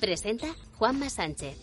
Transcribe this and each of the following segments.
Presenta Juanma Sánchez.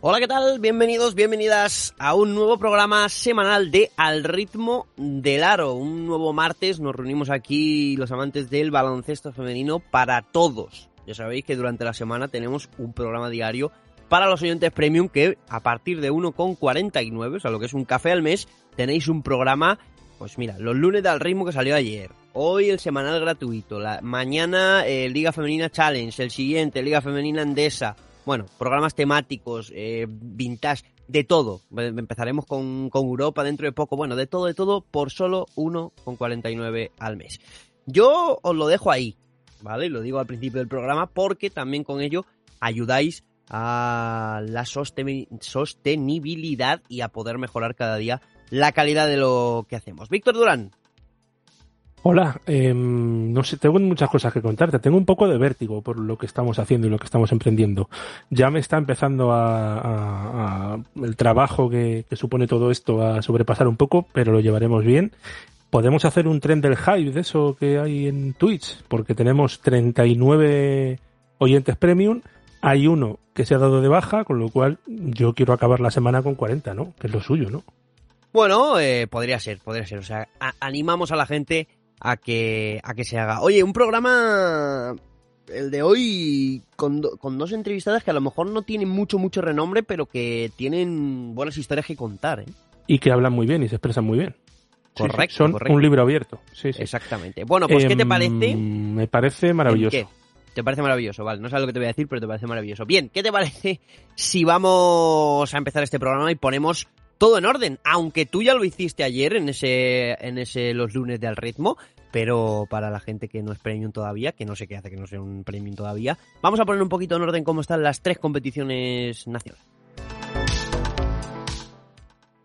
Hola, ¿qué tal? Bienvenidos, bienvenidas a un nuevo programa semanal de Al ritmo del aro. Un nuevo martes nos reunimos aquí los amantes del baloncesto femenino para todos. Ya sabéis que durante la semana tenemos un programa diario para los oyentes premium que a partir de 1,49, o sea, lo que es un café al mes, tenéis un programa, pues mira, los lunes del ritmo que salió ayer. Hoy el semanal gratuito, la, mañana eh, Liga Femenina Challenge, el siguiente Liga Femenina Andesa, bueno, programas temáticos, eh, vintage, de todo. Empezaremos con, con, Europa dentro de poco. Bueno, de todo, de todo, por solo 1,49 al mes. Yo os lo dejo ahí, ¿vale? Y lo digo al principio del programa porque también con ello ayudáis a la sostenibilidad y a poder mejorar cada día la calidad de lo que hacemos. Víctor Durán. Hola, eh, no sé, tengo muchas cosas que contarte. Tengo un poco de vértigo por lo que estamos haciendo y lo que estamos emprendiendo. Ya me está empezando a el trabajo que, que, supone todo esto a sobrepasar un poco, pero lo llevaremos bien. Podemos hacer un tren del hype de eso que hay en Twitch, porque tenemos 39 oyentes premium. Hay uno que se ha dado de baja, con lo cual yo quiero acabar la semana con 40, ¿no? Que es lo suyo, ¿no? Bueno, eh, podría ser, podría ser. O sea, a, animamos a la gente a que, a que se haga. Oye, un programa, el de hoy, con, do, con dos entrevistadas que a lo mejor no tienen mucho, mucho renombre, pero que tienen buenas historias que contar, ¿eh? Y que hablan muy bien y se expresan muy bien. Correcto. Sí, son correcto. un libro abierto. Sí, sí. Exactamente. Bueno, pues, ¿qué te parece? Eh, me parece maravilloso. ¿Qué? Te parece maravilloso, vale. No sabes lo que te voy a decir, pero te parece maravilloso. Bien, ¿qué te parece si vamos a empezar este programa y ponemos todo en orden? Aunque tú ya lo hiciste ayer en ese, en ese los lunes de Al Ritmo, pero para la gente que no es premium todavía, que no sé qué hace que no sea un premium todavía, vamos a poner un poquito en orden cómo están las tres competiciones nacionales.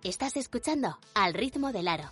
Estás escuchando Al Ritmo del Aro.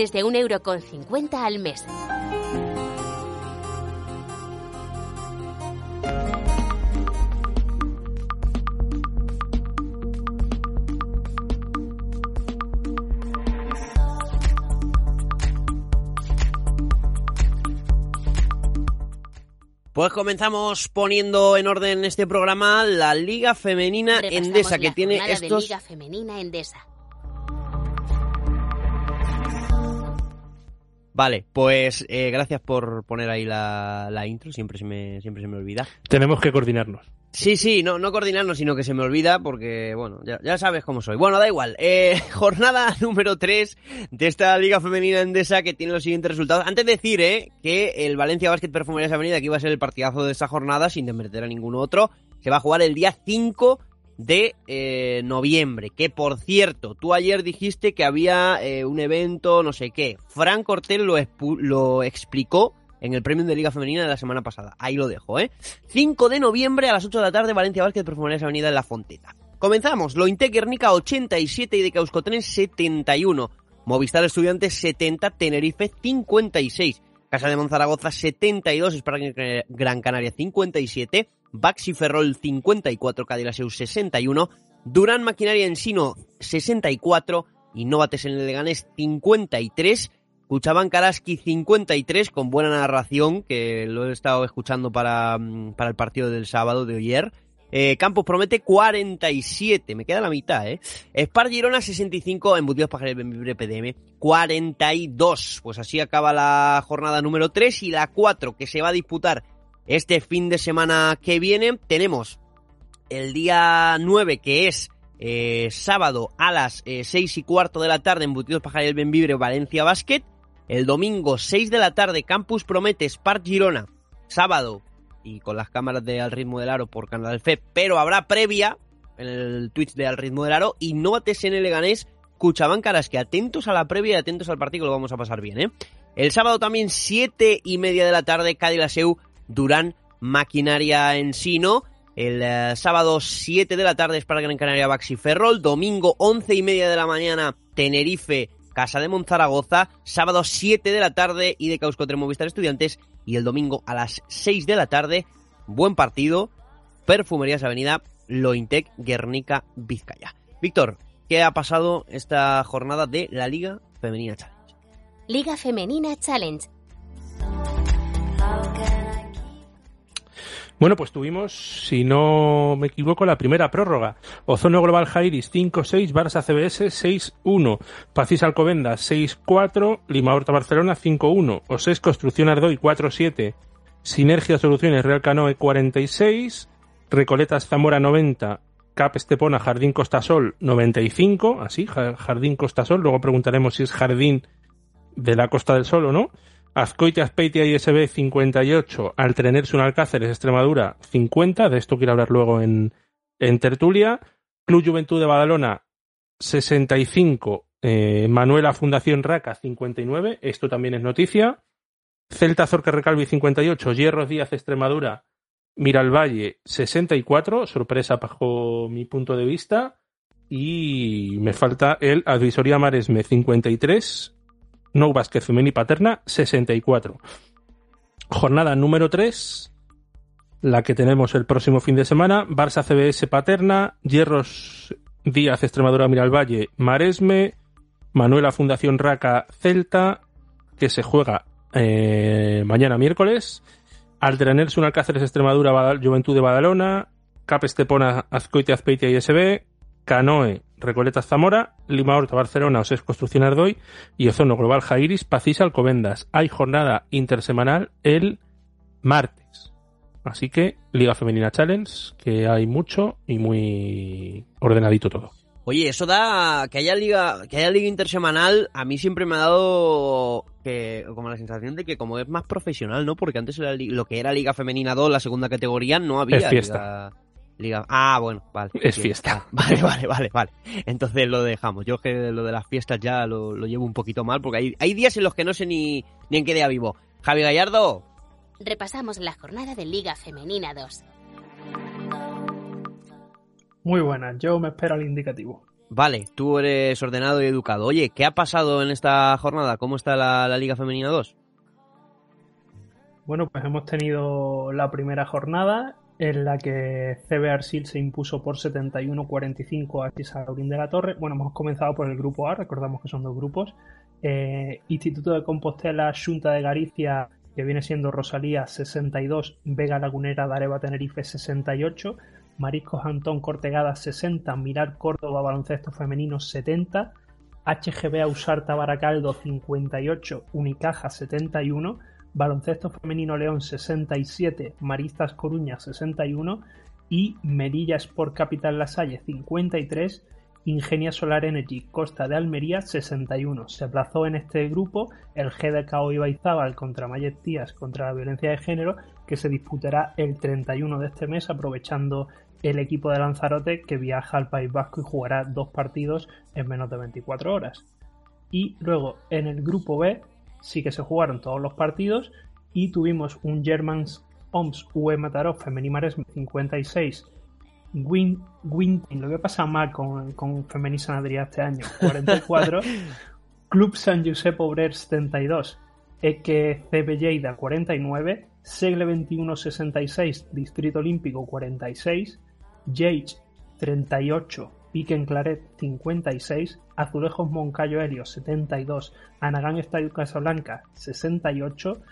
Desde un euro con 50 al mes. Pues comenzamos poniendo en orden este programa la Liga Femenina Endesa que tiene estos de Liga Femenina Endesa. Vale, pues eh, gracias por poner ahí la, la intro, siempre se, me, siempre se me olvida. Tenemos que coordinarnos. Sí, sí, no, no coordinarnos, sino que se me olvida porque, bueno, ya, ya sabes cómo soy. Bueno, da igual. Eh, jornada número 3 de esta Liga Femenina Endesa que tiene los siguientes resultados. Antes de decir, eh, que el Valencia Basket Perfumerías Avenida, que iba a ser el partidazo de esta jornada, sin desmerecer a ningún otro, se va a jugar el día 5 de eh, noviembre. Que por cierto, tú ayer dijiste que había eh, un evento, no sé qué. Frank Cortel lo, lo explicó en el premio de Liga Femenina de la semana pasada. Ahí lo dejo, ¿eh? 5 de noviembre a las 8 de la tarde, Valencia Vázquez, Perfumerías Avenida en La Fonteta. Comenzamos. Lointec Guernica 87 y de Causcotren 71. Movistar Estudiantes 70, Tenerife 56. Casa de Monzaragoza 72, España Gran Canaria 57. Baxi Ferrol 54, Cadillaceu 61. Durán Maquinaria Ensino 64 y Novates en el Leganés 53. Cuchaban Karaski 53 con buena narración, que lo he estado escuchando para, mm, para el partido del sábado de ayer. Eh, Campos promete 47, me queda la mitad, ¿eh? Spar Girona 65, Embutidos Pajares Benvibre PDM 42. Pues así acaba la jornada número 3 y la 4 que se va a disputar este fin de semana que viene. Tenemos el día 9 que es eh, sábado a las eh, 6 y cuarto de la tarde, Embutidos Pajares Benvibre Valencia Basket. El domingo, 6 de la tarde, Campus Promete, Spark Girona. Sábado, y con las cámaras de Al Ritmo del Aro por Canal Fe, pero habrá previa en el Twitch de Al Ritmo del Aro y no en el Leganés, Cuchaban Caras, que atentos a la previa y atentos al partido, lo vamos a pasar bien, ¿eh? El sábado también, 7 y media de la tarde, Cádiz Seu, Durán, Maquinaria Ensino. El eh, sábado 7 de la tarde es para Gran Canaria Baxi Ferrol. Domingo 11 y media de la mañana Tenerife Casa de Monzaragoza, sábado 7 de la tarde y de Causcotre Movistar Estudiantes y el domingo a las 6 de la tarde, buen partido, Perfumerías Avenida, Lointec, Guernica, Vizcaya. Víctor, ¿qué ha pasado esta jornada de la Liga Femenina Challenge? Liga Femenina Challenge Bueno, pues tuvimos, si no me equivoco, la primera prórroga. Ozono Global Jairis 5-6, Barça CBS 6-1, Pacis Alcobendas 6-4, Lima Horta Barcelona 5-1, Oses Construcción Ardoy 4-7, Sinergia Soluciones Real Canoe 46, Recoletas Zamora 90, Cap Estepona Jardín Costasol 95, así, Jardín Costasol, luego preguntaremos si es Jardín de la Costa del Sol o no. Azcoitia, Aspeitia y SB 58, un Alcáceres, Extremadura 50, de esto quiero hablar luego en, en tertulia. Club Juventud de Badalona 65, eh, Manuela Fundación Raca 59, esto también es noticia. Celta Zorca Recalvi 58, Hierros Díaz Extremadura, Miralvalle 64, sorpresa bajo mi punto de vista. Y me falta el Advisoría Maresme 53, no Vázquez Femení Paterna 64. Jornada número 3, la que tenemos el próximo fin de semana. Barça CBS Paterna, Hierros Díaz Extremadura Miralvalle Maresme, Manuela Fundación Raca Celta, que se juega eh, mañana miércoles. un Alcáceres Extremadura Juventud de Badalona, Cap Estepona Azcoite Azpeitia y Canoe, Recoletas Zamora, Lima Horta Barcelona, Oses Construcción Ardoy y Ozono Global Jairis, Pacís Alcobendas. Hay jornada intersemanal el martes. Así que Liga Femenina Challenge, que hay mucho y muy ordenadito todo. Oye, eso da que haya liga, que haya liga intersemanal, a mí siempre me ha dado que como la sensación de que como es más profesional, ¿no? Porque antes lo que era Liga Femenina 2, la segunda categoría, no había fiesta. Ah, bueno, vale. Es fiesta. Vale, vale, vale, vale. Entonces lo dejamos. Yo que lo de las fiestas ya lo, llevo un poquito mal porque hay, hay días en los que no sé ni, ni en qué día vivo. Javi Gallardo. Repasamos la jornada de Liga Femenina 2. Muy buenas, yo me espero al indicativo. Vale, tú eres ordenado y educado. Oye, ¿qué ha pasado en esta jornada? ¿Cómo está la, la Liga Femenina 2? Bueno, pues hemos tenido la primera jornada en la que CB Arsil se impuso por 71-45 a Chisaurín de la Torre. Bueno, hemos comenzado por el grupo A, recordamos que son dos grupos. Eh, Instituto de Compostela, Junta de Galicia, que viene siendo Rosalía 62, Vega Lagunera, Dareva Tenerife 68, Mariscos Antón Cortegada 60, Mirar Córdoba Baloncesto Femenino 70, HGB Ausarta Baracaldo 58, Unicaja 71, Baloncesto Femenino León 67, Maristas Coruña 61 y Merilla Sport Capital Lasalle 53, Ingenia Solar Energy Costa de Almería 61. Se aplazó en este grupo el GDK Ibaizábal contra Mayetías contra la violencia de género que se disputará el 31 de este mes, aprovechando el equipo de Lanzarote que viaja al País Vasco y jugará dos partidos en menos de 24 horas. Y luego en el grupo B sí que se jugaron todos los partidos y tuvimos un Germans OMS UE Mataró Femení Maresme 56 Win, Win, lo que pasa mal con, con Femení San Adrià este año 44 Club San Josep Obrer 72 Eque CB Lleida 49 Segle 21 66 Distrito Olímpico 46 Jage 38 Piquen Claret 56 Azulejos Moncayo Helio 72 Anagán Estadio Casablanca 68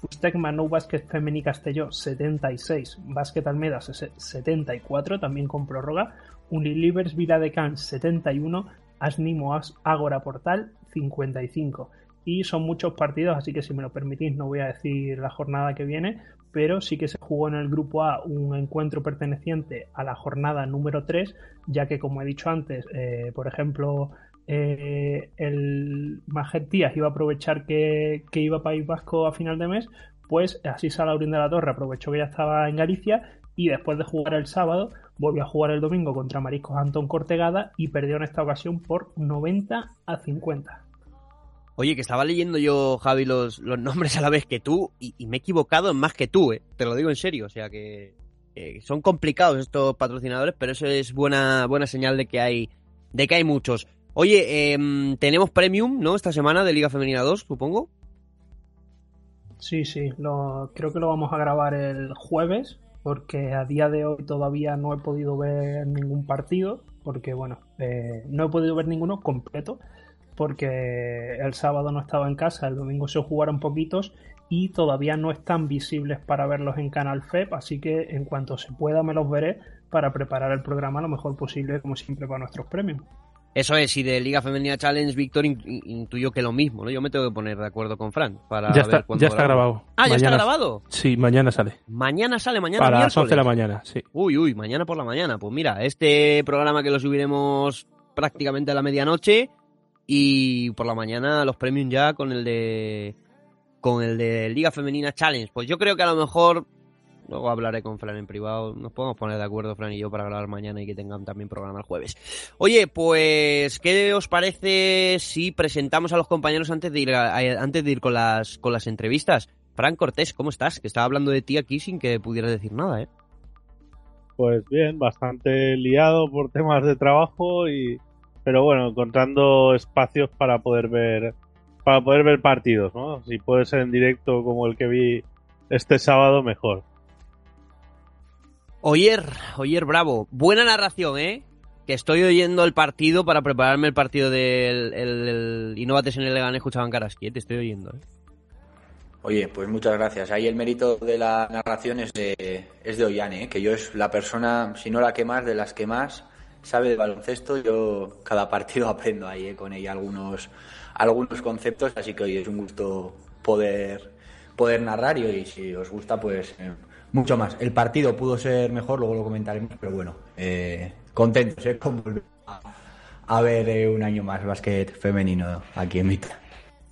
Fustec Manou Básquet Femení Castelló 76, Básquet Almeda 74, también con prórroga, Unilivers Vila de Can 71, Asnimo Ágora Portal 55. Y son muchos partidos, así que si me lo permitís no voy a decir la jornada que viene, pero sí que se jugó en el grupo A un encuentro perteneciente a la jornada número 3, ya que como he dicho antes, eh, por ejemplo, eh, el Majet Díaz iba a aprovechar que, iba a País Vasco a final de mes, pues así Salaurín de la Torre aprovechó que ya estaba en Galicia y después de jugar el sábado volvió a jugar el domingo contra Mariscos Antón Cortegada y perdió en esta ocasión por 90 a 50. Oye, que estaba leyendo yo, Javi, los, nombres a la vez que tú y, me he equivocado en más que tú, ¿eh? te lo digo en serio, o sea que son complicados estos patrocinadores, pero eso es buena, buena señal de que hay, de que hay muchos. Oye, em, tenemos Premium, ¿no? Esta semana de Liga Femenina 2, supongo. Sí, sí, lo, creo que lo vamos a grabar el jueves, porque a día de hoy todavía no he podido ver ningún partido, porque bueno, eh, no he podido ver ninguno completo, porque el sábado no estaba en casa, el domingo se jugaron poquitos y todavía no están visibles para verlos en Canal FEP, así que en cuanto se pueda me los veré para preparar el programa lo mejor posible, como siempre, para nuestros premios. Eso es, y de Liga Femenina Challenge, Víctor intuyó que lo mismo, ¿no? Yo me tengo que poner de acuerdo con Fran para ya ver está, Ya está grabado. Ah, ¿ya está grabado? Sí, mañana sale. Mañana sale, mañana Para las 11 de la mañana, sí. Uy, uy, mañana por la mañana. Pues mira, este programa que lo subiremos prácticamente a la medianoche y por la mañana los premios ya con el de con el de Liga Femenina Challenge. Pues yo creo que a lo mejor Luego hablaré con Fran en privado. Nos podemos poner de acuerdo, Fran y yo, para grabar mañana y que tengan también programa el jueves. Oye, pues, ¿qué os parece si presentamos a los compañeros antes de ir, antes de ir con, las, con las entrevistas? Fran Cortés, ¿cómo estás? Que estaba hablando de ti aquí sin que pudieras decir nada, ¿eh? Pues bien, bastante liado por temas de trabajo y... Pero bueno, encontrando espacios para poder ver para poder ver partidos, ¿no? Si puede ser en directo como el que vi este sábado, mejor. Oyer, Oyer Bravo, buena narración, ¿eh? Que estoy oyendo el partido para prepararme el partido del el, el Innovates en el Leganés escuchaban Karaski, ¿eh? te estoy oyendo, ¿eh? Oye, pues muchas gracias. Ahí el mérito de la narración es de, es de Ollane, ¿eh? que yo es la persona, si no la que más, de las que más sabe de baloncesto. Yo cada partido aprendo ahí ¿eh? con ella algunos, algunos conceptos, así que hoy es un gusto poder, poder narrar y, si os gusta, pues eh, mucho más. El partido pudo ser mejor, luego lo comentaremos, pero bueno, eh, contentos ¿eh? con volver a, ver un año más básquet femenino aquí en Mita.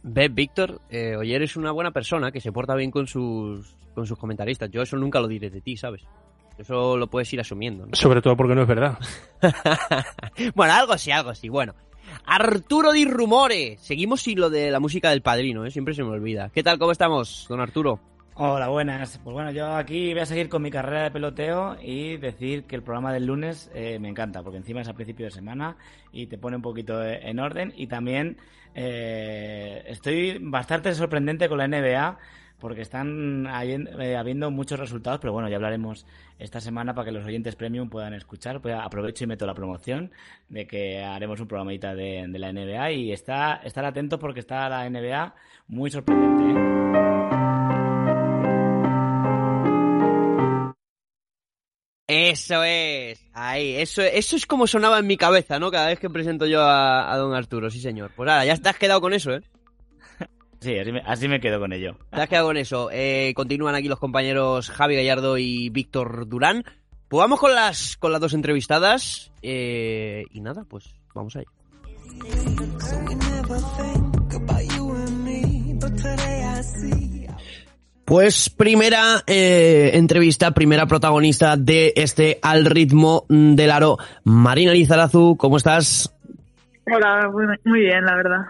Ve, Víctor, eh, Oyer es una buena persona que se porta bien con sus, con sus comentaristas. Yo eso nunca lo diré de ti, ¿sabes? Eso lo puedes ir asumiendo. Sobre todo porque no es verdad. bueno, algo así, algo así. Bueno, Arturo Di Rumore. Seguimos sin lo de la música del padrino, ¿eh? siempre se me olvida. ¿Qué tal? ¿Cómo estamos, don Arturo? Hola, buenas. Pues bueno, yo aquí voy a seguir con mi carrera de peloteo y decir que el programa del lunes eh, me encanta, porque encima es a principio de semana y te pone un poquito en orden. Y también eh, estoy bastante sorprendente con la NBA, porque están eh, habiendo muchos resultados, pero bueno, ya hablaremos esta semana para que los oyentes premium puedan escuchar. Pues aprovecho y meto la promoción de que haremos un programita de, la NBA y está, estar atentos porque está la NBA muy sorprendente. ¿eh? Eso es, ahí, eso, eso es como sonaba en mi cabeza, ¿no? Cada vez que presento yo a, don Arturo, sí señor. Pues nada, ya te has quedado con eso, ¿eh? Sí, así me, quedo con ello. Te has quedado con eso. Eh, continúan aquí los compañeros Javi Gallardo y Víctor Durán. Pues vamos con las, con las dos entrevistadas. Eh, y nada, pues vamos ahí. Pues primera eh, entrevista, primera protagonista de este Al ritmo del aro. Marina Lizarazu, ¿cómo estás? Hola, muy, bien, la verdad.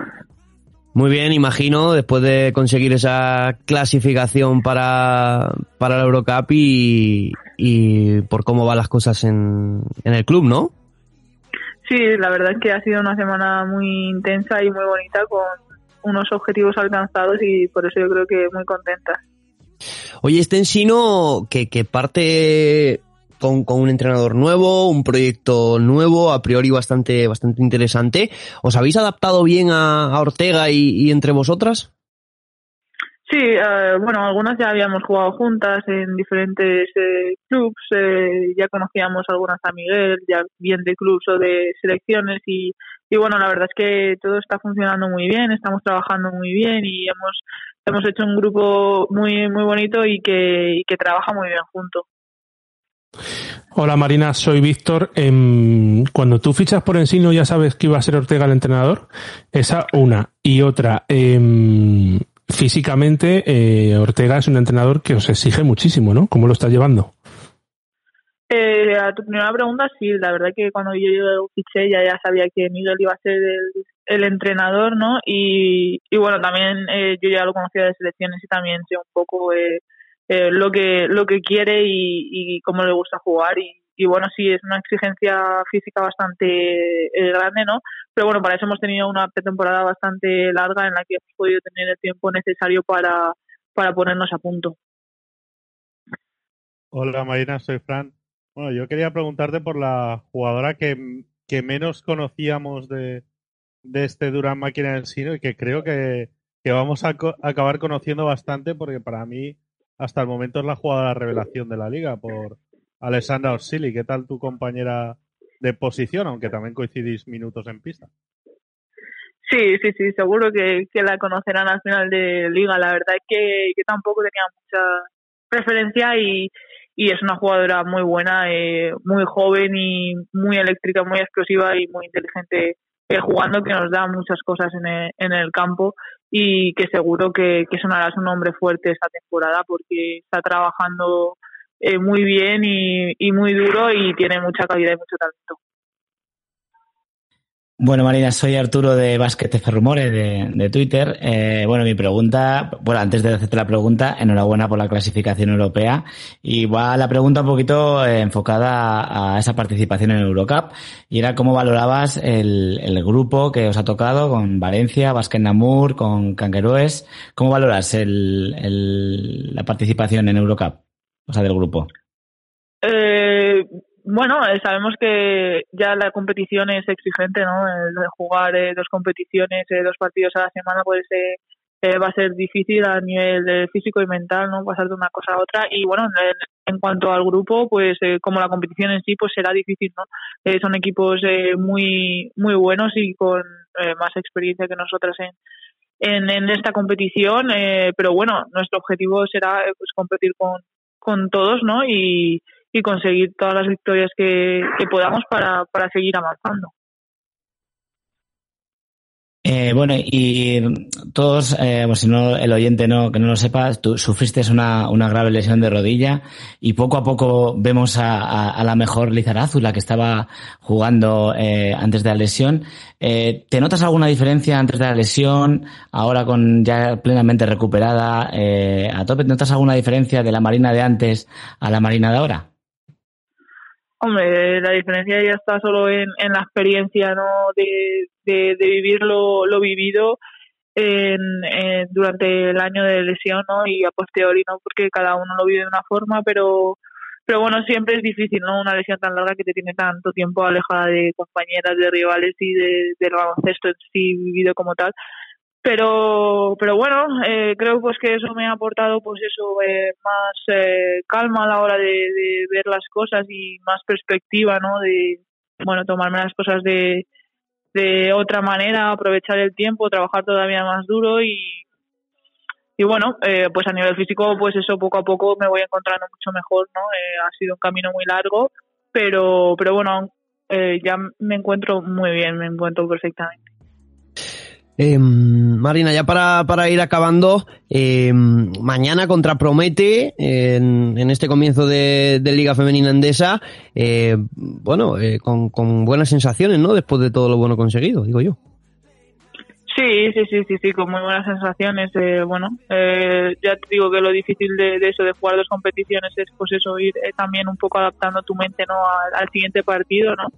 Muy bien, imagino, después de conseguir esa clasificación para, para la Eurocup y, y por cómo van las cosas en, en el club, ¿no? Sí, la verdad es que ha sido una semana muy intensa y muy bonita con unos objetivos alcanzados y por eso yo creo que muy contenta. Oye, este ensino que, que parte con, con, un entrenador nuevo, un proyecto nuevo, a priori bastante, bastante interesante. ¿Os habéis adaptado bien a, a Ortega y, y, entre vosotras? Sí, uh, bueno, algunas ya habíamos jugado juntas en diferentes eh, clubs, eh, ya conocíamos algunas a Miguel, ya bien de clubs o de selecciones y, y bueno, la verdad es que todo está funcionando muy bien, estamos trabajando muy bien y hemos hemos hecho un grupo muy muy bonito y que, y que trabaja muy bien junto. Hola Marina, soy Víctor. Eh, cuando tú fichas por Ensino ya sabes que iba a ser Ortega el entrenador. Esa una. Y otra, eh, físicamente eh, Ortega es un entrenador que os exige muchísimo, ¿no? ¿Cómo lo está llevando? Eh, a tu primera pregunta, sí, la verdad que cuando yo fiché ya, ya sabía que Miguel iba a ser el, el entrenador, ¿no? Y, y bueno, también eh, yo ya lo conocía de selecciones y también sé un poco eh, lo que lo que quiere y, y cómo le gusta jugar y, y, bueno, sí, es una exigencia física bastante eh, grande, ¿no? Pero bueno, para eso hemos tenido una pretemporada bastante larga en la que hemos podido tener el tiempo necesario para, para ponernos a punto. Hola Marina, soy Fran. Bueno, yo quería preguntarte por la jugadora que, que menos conocíamos de, de este Durán Máquina del Sino y que creo que, que vamos a co acabar conociendo bastante porque para mí hasta el momento es la jugadora revelación de la liga por Alessandra Orsili. ¿Qué tal tu compañera de posición, aunque también coincidís minutos en pista? Sí, sí, sí, seguro que, la conocerán al final de liga. La verdad es que, tampoco tenía mucha preferencia y, y es una jugadora muy buena, eh, muy joven y muy eléctrica, muy explosiva y muy inteligente eh, jugando, que nos da muchas cosas en el, en el campo y que seguro que, que sonarás un hombre fuerte esta temporada porque está trabajando eh, muy bien y, y muy duro y tiene mucha calidad y mucho talento. Bueno, Marina, soy Arturo de Básquet F Rumores de, Twitter. Eh, bueno, mi pregunta, bueno, antes de hacerte la pregunta, enhorabuena por la clasificación europea. Y va la pregunta un poquito eh, enfocada a, esa participación en Eurocup. Y era cómo valorabas el, el grupo que os ha tocado con Valencia, Basket Namur, con Canqueroes. ¿Cómo valoras el, el, la participación en Eurocup? O sea, del grupo. Eh bueno, eh, sabemos que ya la competición es exigente, ¿no? El jugar eh, dos competiciones, eh, dos partidos a la semana, pues eh, eh, va a ser difícil a nivel físico y mental, ¿no? Pasar de una cosa a otra. Y bueno, en, en cuanto al grupo, pues como la competición en sí, pues será difícil, ¿no? son equipos muy muy buenos y con más experiencia que nosotras en, en, en esta competición, pero bueno, nuestro objetivo será pues competir con, con todos, ¿no? Y, y conseguir todas las victorias que, podamos para, para seguir avanzando. Eh, bueno, y todos, eh, pues si no el oyente no que no lo sepa, tú sufriste una, una grave lesión de rodilla y poco a poco vemos a la mejor Lizarazu, la que estaba jugando eh, antes de la lesión. Eh, ¿Te notas alguna diferencia antes de la lesión, ahora con ya plenamente recuperada eh, a tope? ¿Te notas alguna diferencia de la Marina de antes a la Marina de ahora? La diferencia ya está solo en, la experiencia, ¿no? De, vivir lo, vivido en, durante el año de lesión, ¿no? Y a posteriori, ¿no? Porque cada uno lo vive de una forma, pero pero bueno, siempre es difícil, ¿no? Una lesión tan larga que te tiene tanto tiempo alejada de compañeras, de rivales y de, del baloncesto en sí vivido como tal pero pero bueno eh, creo pues que eso me ha aportado pues eso eh, más eh, calma a la hora de, de, ver las cosas y más perspectiva no de bueno tomarme las cosas de de otra manera aprovechar el tiempo trabajar todavía más duro y y bueno eh, pues a nivel físico pues eso poco a poco me voy encontrando mucho mejor no eh, ha sido un camino muy largo pero pero bueno eh, ya me encuentro muy bien me encuentro perfectamente Eh, Marina, ya para, para ir acabando, eh, mañana contra Promete en, en este comienzo de, Liga Femenina Endesa, eh, bueno, eh, con, con buenas sensaciones, ¿no? Después de todo lo bueno conseguido, digo yo. Sí, sí, sí, sí, sí, con muy buenas sensaciones. Eh, bueno, ya te digo que lo difícil de, eso, de jugar dos competiciones, es pues eso, ir también un poco adaptando tu mente no al, al, siguiente partido, ¿no?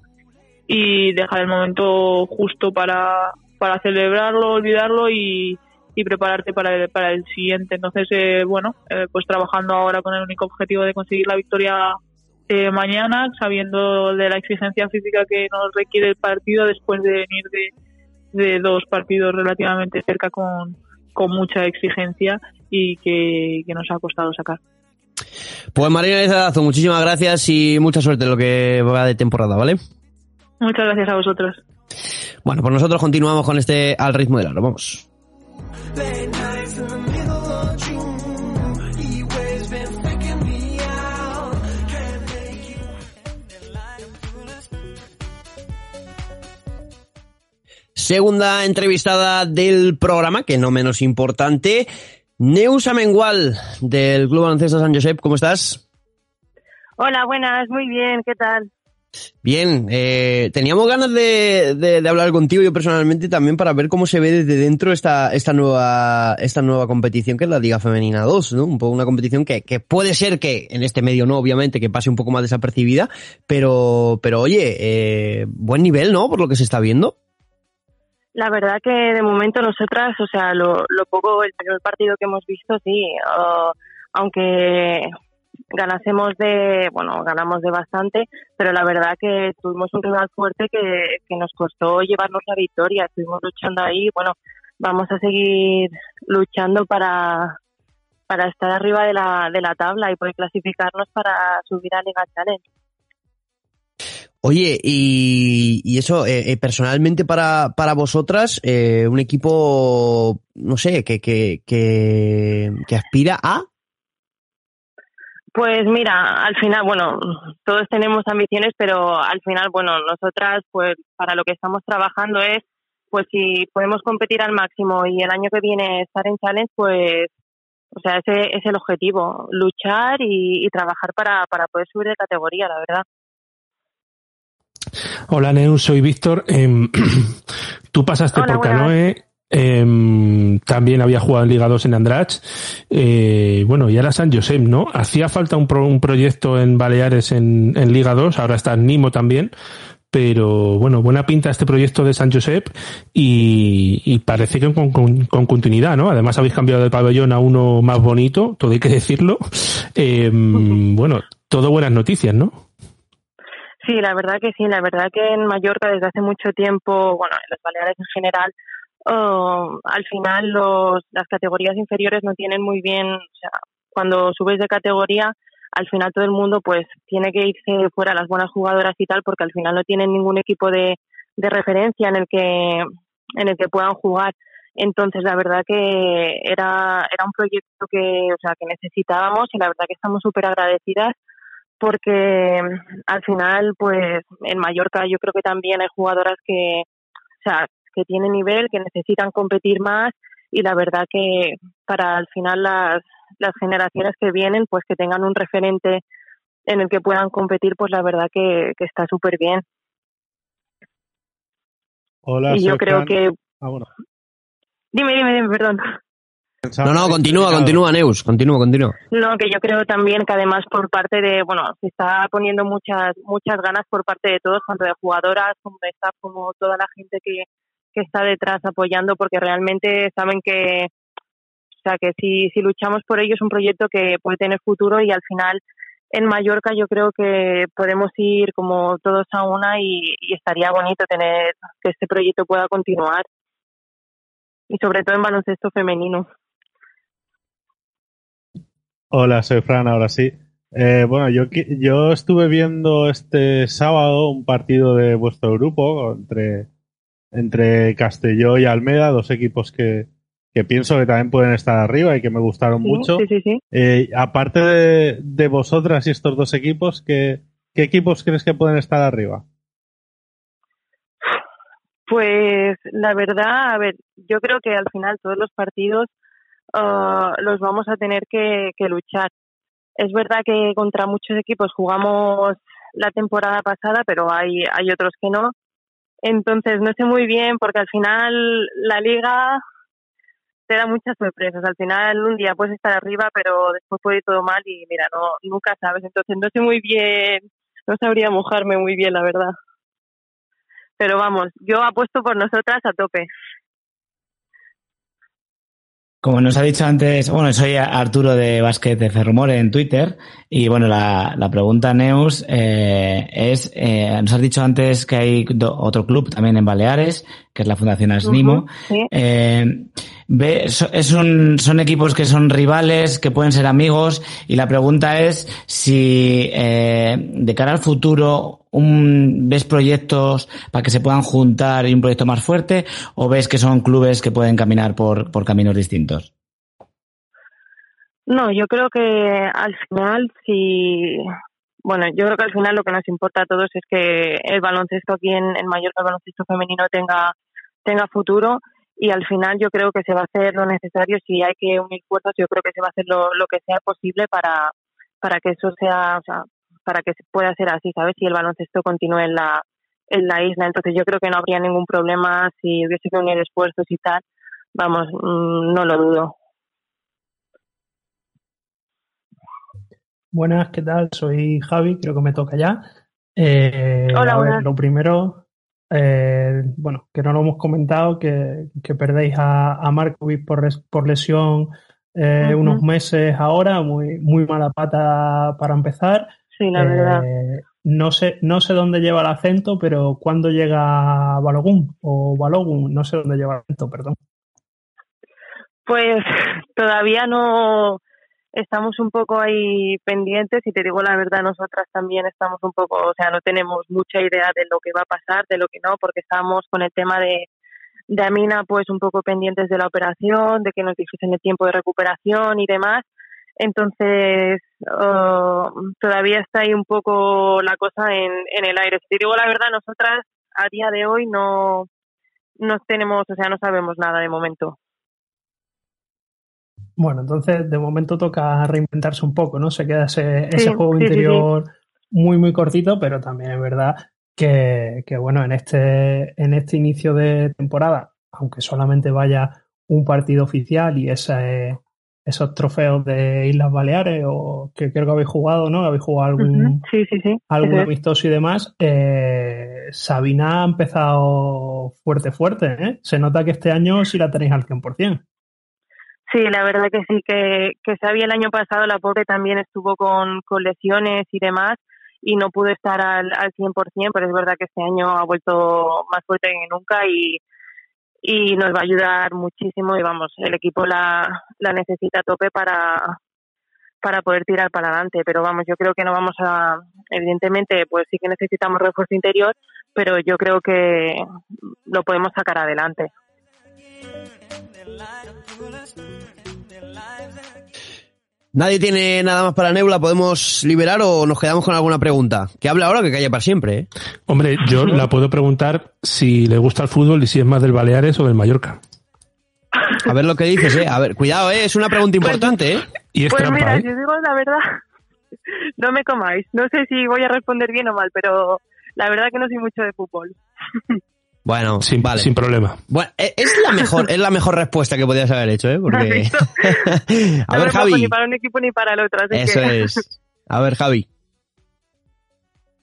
Y dejar el momento justo para, para celebrarlo, olvidarlo y, y prepararte para el, para el siguiente. Entonces, eh, bueno, eh, pues trabajando ahora con el único objetivo de conseguir la victoria eh, mañana, sabiendo de la exigencia física que nos requiere el partido después de venir de, de dos partidos relativamente cerca con, con mucha exigencia y que, que, nos ha costado sacar. Pues Marina Lizarazo, muchísimas gracias y mucha suerte en lo que va de temporada, ¿vale? Muchas gracias a vosotros. Bueno, pues nosotros continuamos con este al ritmo del aro. Vamos. Segunda entrevistada del programa, que no menos importante, Neus Amengual, del Club Baloncesto San Josep. ¿Cómo estás? Hola, buenas, muy bien, ¿qué tal? Bien, eh, teníamos ganas de, hablar contigo yo personalmente también para ver cómo se ve desde dentro esta, esta nueva, esta nueva competición que es la Liga Femenina 2, ¿no? Un poco una competición que, puede ser que en este medio no, obviamente, que pase un poco más desapercibida, pero, pero oye, eh, buen nivel, ¿no? Por lo que se está viendo. La verdad que de momento nosotras, o sea, lo, poco, el primer partido que hemos visto, sí, aunque ganásemos de, bueno, ganamos de bastante, pero la verdad que tuvimos un rival fuerte que, que nos costó llevarnos la victoria, estuvimos luchando ahí, bueno, vamos a seguir luchando para, para estar arriba de la, de la tabla y poder clasificarnos para subir a Liga Challenge. Oye, y, y eso, eh, personalmente para, para vosotras, eh, un equipo, no sé, que, que, que aspira a pues mira, al final, bueno, todos tenemos ambiciones, pero al final, bueno, nosotras, pues para lo que estamos trabajando es, pues si podemos competir al máximo y el año que viene estar en Challenge, pues, o sea, ese es el objetivo, luchar y, y trabajar para, para poder subir de categoría, la verdad. Hola, Neus, soy Víctor. Eh, tú pasaste Hola, por. Canoe, eh, también había jugado en Liga 2 en Andrach. Eh, bueno, y ahora San Josep, ¿no? Hacía falta un, pro, un proyecto en Baleares en, en, Liga 2, ahora está en Nimo también. Pero bueno, buena pinta este proyecto de San Josep y, y parece que con, con, con, continuidad, ¿no? Además habéis cambiado de pabellón a uno más bonito, todo hay que decirlo. Eh, bueno, todo buenas noticias, ¿no? Sí, la verdad que sí, la verdad que en Mallorca desde hace mucho tiempo, bueno, en las Baleares en general, uh, al final los, las categorías inferiores no tienen muy bien, o sea, cuando subes de categoría, al final todo el mundo pues tiene que irse fuera las buenas jugadoras y tal, porque al final no tienen ningún equipo de, de referencia en el que en el que puedan jugar. Entonces, la verdad que era, era un proyecto que, o sea, que necesitábamos y la verdad que estamos súper agradecidas porque al final, pues en Mallorca yo creo que también hay jugadoras que, o sea, que tienen nivel, que necesitan competir más y la verdad que para al final las, las generaciones que vienen, pues que tengan un referente en el que puedan competir, pues la verdad que, que está súper bien. Hola, y yo creo que... Ah, bueno. Dime, dime, dime, perdón. No, no, continúa, continúa, Neus, continúa, continúa. No, que yo creo también que además por parte de, bueno, se está poniendo muchas muchas ganas por parte de todos, tanto de jugadoras como de staff, como toda la gente que, que está detrás apoyando, porque realmente saben que, o sea, que si, si luchamos por ello es un proyecto que puede tener futuro y al final en Mallorca yo creo que podemos ir como todos a una y, estaría bonito tener que este proyecto pueda continuar y sobre todo en baloncesto femenino. Hola, soy Fran, ahora sí. Eh, bueno, yo, yo estuve viendo este sábado un partido de vuestro grupo entre, entre Castelló y Almeda, dos equipos que, que pienso que también pueden estar arriba y que me gustaron sí, mucho. Sí, sí, sí. Eh, aparte de, de, vosotras y estos dos equipos, ¿qué, ¿qué equipos crees que pueden estar arriba? Pues la verdad, a ver, yo creo que al final todos los partidos uh, los vamos a tener que, luchar. Es verdad que contra muchos equipos jugamos la temporada pasada, pero hay, hay otros que no. Entonces no sé muy bien porque al final la liga te da muchas sorpresas. Al final un día puedes estar arriba, pero después puede ir todo mal y mira, no nunca sabes. Entonces no sé muy bien, no sabría mojarme muy bien, la verdad. Pero vamos, yo apuesto por nosotras a tope. Como nos ha dicho antes, bueno, soy Arturo de Básquet de Ferromore en Twitter y bueno, la, la pregunta Neus eh, es, eh, nos has dicho antes que hay otro club también en Baleares, que es la Fundación Asnimo. eh, ve, son, son equipos que son rivales, que pueden ser amigos y la pregunta es si eh, de cara al futuro un, ves proyectos para que se puedan juntar y un proyecto más fuerte o ves que son clubes que pueden caminar por, por caminos distintos? No, yo creo que al final, si. Bueno, yo creo que al final lo que nos importa a todos es que el baloncesto aquí en, en Mallorca, el baloncesto femenino, tenga, tenga futuro y al final yo creo que se va a hacer lo necesario. Si hay que unir fuerzas, yo creo que se va a hacer lo, lo que sea posible para, para que eso sea, o sea, para que se pueda hacer así, ¿sabes? Si el baloncesto continúe en la, en la isla. Entonces yo creo que no habría ningún problema si hubiese que unir esfuerzos y tal. Vamos, mm, no lo dudo. Buenas, ¿qué tal? Soy Javi, creo que me toca ya. Eh, Hola, a ver, buenas. lo primero, eh, bueno, que no lo hemos comentado, que, que perdéis a, a Markovic por, res- por lesión eh, unos meses ahora, muy, muy mala pata para empezar. Sí, la verdad. Eh, no sé, no sé dónde lleva el acento, pero ¿cuándo llega Balogun? O Balogun, no sé dónde lleva el acento, perdón. Pues todavía no estamos un poco ahí pendientes y te digo la verdad, nosotras también estamos un poco, o sea, no tenemos mucha idea de lo que va a pasar, de lo que no, porque estamos con el tema de, de Amina pues un poco pendientes de la operación, de que nos dijesen el tiempo de recuperación y demás. Entonces, oh, todavía está ahí un poco la cosa en, en el aire. Si te digo la verdad, nosotras a día de hoy no, no tenemos, o sea, no sabemos nada de momento. Bueno, entonces de momento toca reinventarse un poco, ¿no? Se queda ese, juego sí, sí, sí. interior muy, muy cortito, pero también es verdad que, que, bueno, en este, en este inicio de temporada, aunque solamente vaya un partido oficial y ese, esos trofeos de Islas Baleares, o que creo que habéis jugado, ¿no? Habéis jugado algún, algún amistoso y demás. Eh, Sabina ha empezado fuerte, fuerte, ¿eh? Se nota que este año sí la tenéis al 100%. Sí, la verdad que sí, que, que Xavi el año pasado, la pobre también estuvo con, con lesiones y demás y no pudo estar al, al 100%, pero es verdad que este año ha vuelto más fuerte que nunca y, y nos va a ayudar muchísimo y vamos, el equipo la, la necesita a tope para, para poder tirar para adelante, pero vamos, yo creo que no vamos a, evidentemente, pues sí que necesitamos refuerzo interior, pero yo creo que lo podemos sacar adelante. Nadie tiene nada más para Nebula, ¿podemos liberar o nos quedamos con alguna pregunta? Que hable ahora, que calle para siempre, ¿eh? Hombre, yo la puedo preguntar si le gusta el fútbol y si es más del Baleares o del Mallorca. A ver lo que dices, ¿eh? A ver, cuidado, ¿eh? Es una pregunta importante, ¿eh? Y es Pues trampa, mira, ¿eh? yo digo la verdad, no me comáis. No sé si voy a responder bien o mal, pero la verdad que no soy mucho de fútbol. Bueno, Sin, vale. sin problema. Bueno, e- es la mejor, es la mejor respuesta que podías haber hecho, ¿eh? ¿Has Porque... A no ver, Javi. ni para un equipo ni para el otro. Así Eso que... es. A ver, Javi.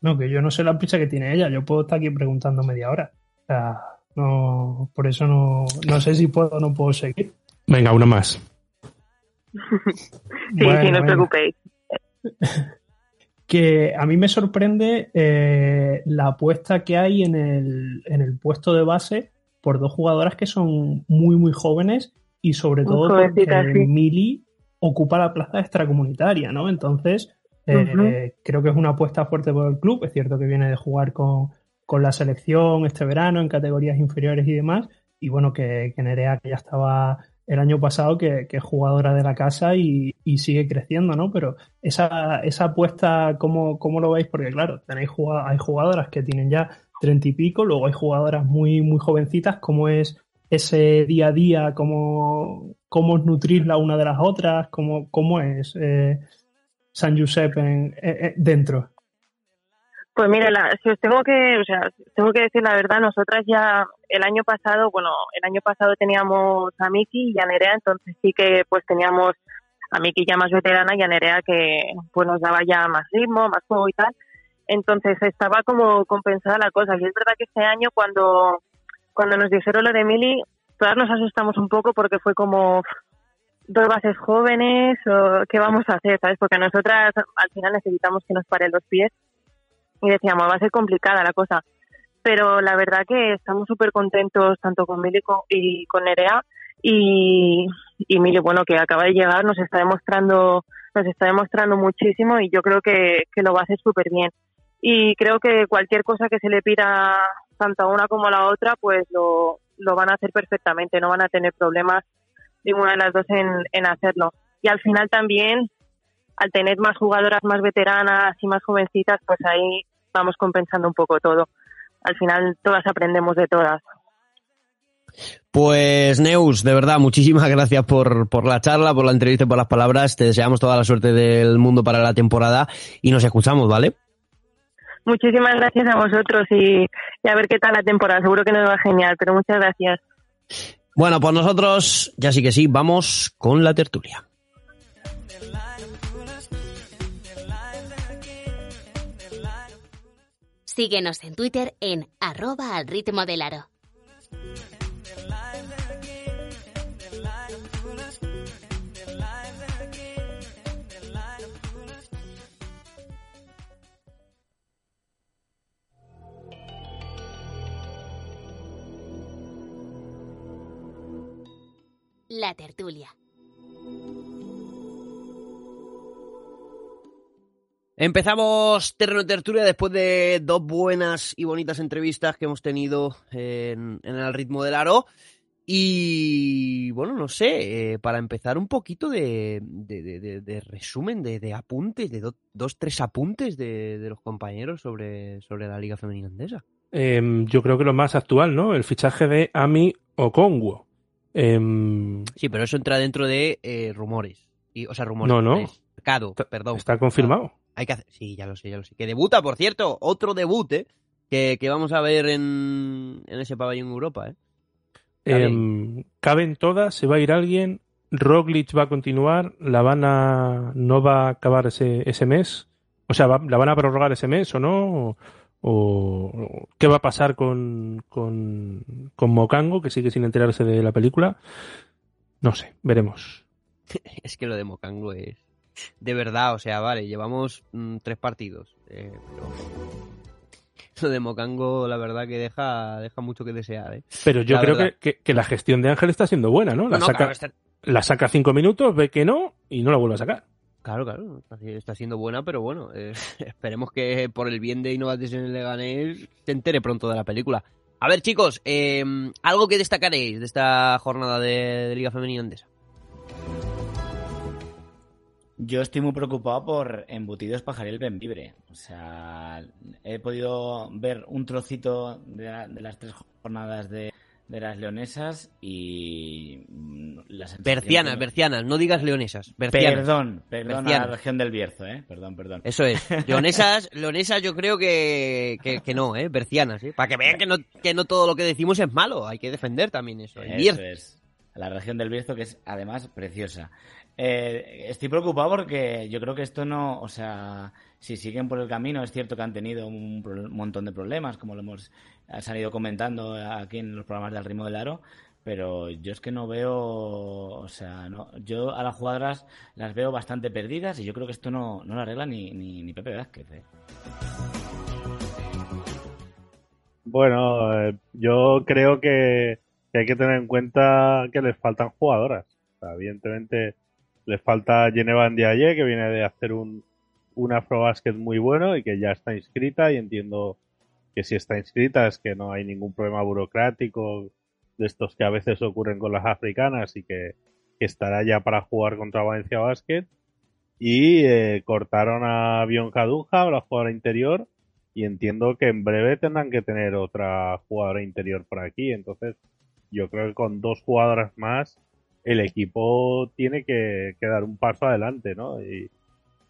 No, que yo no sé la prisa que tiene ella. Yo puedo estar aquí preguntando media hora. O sea, no, por eso no, no sé si puedo o no puedo seguir. Venga, una más. sí, Bueno, sí, no os preocupéis. Que a mí me sorprende eh, la apuesta que hay en el, en el puesto de base por dos jugadoras que son muy, muy jóvenes y sobre Muy todo porque sí. Mili ocupa la plaza extracomunitaria, ¿no? Entonces, eh, creo que es una apuesta fuerte por el club. Es cierto que viene de jugar con, con la selección este verano en categorías inferiores y demás. Y bueno, que, que Nerea, que ya estaba el año pasado, que, que es jugadora de la casa y, y sigue creciendo, ¿no? Pero esa, esa apuesta, ¿cómo, ¿cómo lo veis? Porque claro, tenéis hay jugadoras que tienen ya treinta y pico, luego hay jugadoras muy, muy jovencitas, cómo es ese día a día, cómo, cómo nutrir la una de las otras, cómo, cómo es eh, San Josep en, eh, eh, dentro. Pues mira, si os tengo que, o sea, tengo que decir la verdad, nosotras ya el año pasado, bueno, el año pasado teníamos a Miki y a Nerea, entonces sí que pues teníamos a Miki ya más veterana y a Nerea que pues nos daba ya más ritmo, más juego y tal. Entonces estaba como compensada la cosa. Y es verdad que este año cuando, cuando nos dijeron lo de Mili, todas nos asustamos un poco porque fue como dos bases jóvenes o qué vamos a hacer, ¿sabes? Porque nosotras al final necesitamos que nos paren los pies y decíamos, va a ser complicada la cosa. Pero la verdad que estamos súper contentos tanto con Mili y con Nerea y, y Mili, bueno, que acaba de llegar, nos está demostrando nos está demostrando muchísimo y yo creo que, que lo va a hacer súper bien. Y creo que cualquier cosa que se le pida tanto a una como a la otra, pues lo, lo van a hacer perfectamente, no van a tener problemas ninguna de las dos en, en hacerlo. Y al final también, al tener más jugadoras más veteranas y más jovencitas, pues ahí vamos compensando un poco todo. Al final todas aprendemos de todas. Pues Neus, de verdad, muchísimas gracias por, por la charla, por la entrevista y por las palabras. Te deseamos toda la suerte del mundo para la temporada y nos escuchamos, ¿vale? Muchísimas gracias a vosotros y, y a ver qué tal la temporada. Seguro que nos va genial, pero muchas gracias. Bueno, pues nosotros, ya sí que sí, vamos con la tertulia. Síguenos en Twitter en arroba al ritmo del aro. La tertulia. Empezamos Terreno Tertulia después de dos buenas y bonitas entrevistas que hemos tenido en, en el ritmo del aro. Y bueno, no sé, eh, para empezar un poquito de, de, de, de resumen, de, apuntes, de do, dos, tres apuntes de, los compañeros sobre, sobre la Liga Femenina Andesa. Eh, yo creo que lo más actual, ¿no? El fichaje de Ami Okongwo. Eh, sí, pero eso entra dentro de eh, rumores. Y, o sea, rumores. No, no. Mercado, perdón. Está confirmado. Hay que hacer... Sí, ya lo sé, ya lo sé. Que debuta, por cierto, otro debut, ¿eh? Que, que vamos a ver en, en ese pabellón Europa, ¿eh? Eh, caben todas, se va a ir alguien, Roglic va a continuar, la van a no va a acabar ese, ese mes, o sea, va, la van a prorrogar ese mes o no, o, o qué va a pasar con, con, con Mocango, que sigue sin enterarse de la película, no sé, veremos. es que lo de Mocango es de verdad, o sea, vale, llevamos mmm, tres partidos, eh, pero lo de Mocango, la verdad que deja, deja mucho que desear. ¿eh? Pero yo la creo que, que, que, la gestión de Ángel está siendo buena, ¿no? La, no, saca, claro, está... la saca cinco minutos, ve que no y no la vuelve a sacar. Claro, claro, está siendo buena, pero bueno, eh, esperemos que por el bien de el Leganés se entere pronto de la película. A ver, chicos, eh, algo que destacaréis de esta jornada de, de Liga Femenina Andesa. Yo estoy muy preocupado por Embutidos Pajaril Benvibre. O sea, he podido ver un trocito de, la, de las tres jornadas de, de, las leonesas y las Bercianas, bercianas, no digas leonesas. Bercianas. Perdón, perdón bercianas. a la región del Bierzo, ¿eh? Perdón, perdón. Eso es. Leonesas, leonesas yo creo que, que, que no, ¿eh? Bercianas, ¿eh? Para que vean que no, que no todo lo que decimos es malo, hay que defender también eso. El eso Bierzo. es. La región del Bierzo que es además preciosa. Eh, estoy preocupado porque yo creo que esto no, o sea, si siguen por el camino, es cierto que han tenido un, un montón de problemas, como lo hemos salido comentando aquí en los programas del ritmo del aro, pero yo es que no veo, o sea, no, yo a las jugadoras las veo bastante perdidas y yo creo que esto no, no lo arregla ni, ni, Pepe Vázquez. ¿eh? Bueno, eh, yo creo que, que, hay que tener en cuenta que les faltan jugadoras. O sea, evidentemente les falta Geneva Ndiaye, que viene de hacer un, un Afrobasket muy bueno y que ya está inscrita y entiendo que si está inscrita es que no hay ningún problema burocrático de estos que a veces ocurren con las africanas y que, que estará ya para jugar contra Valencia Basket. Y eh, cortaron a Bion Kadunja, la jugadora interior, y entiendo que en breve tendrán que tener otra jugadora interior por aquí. Entonces, yo creo que con dos jugadoras más, el equipo tiene que, dar un paso adelante, ¿no? Y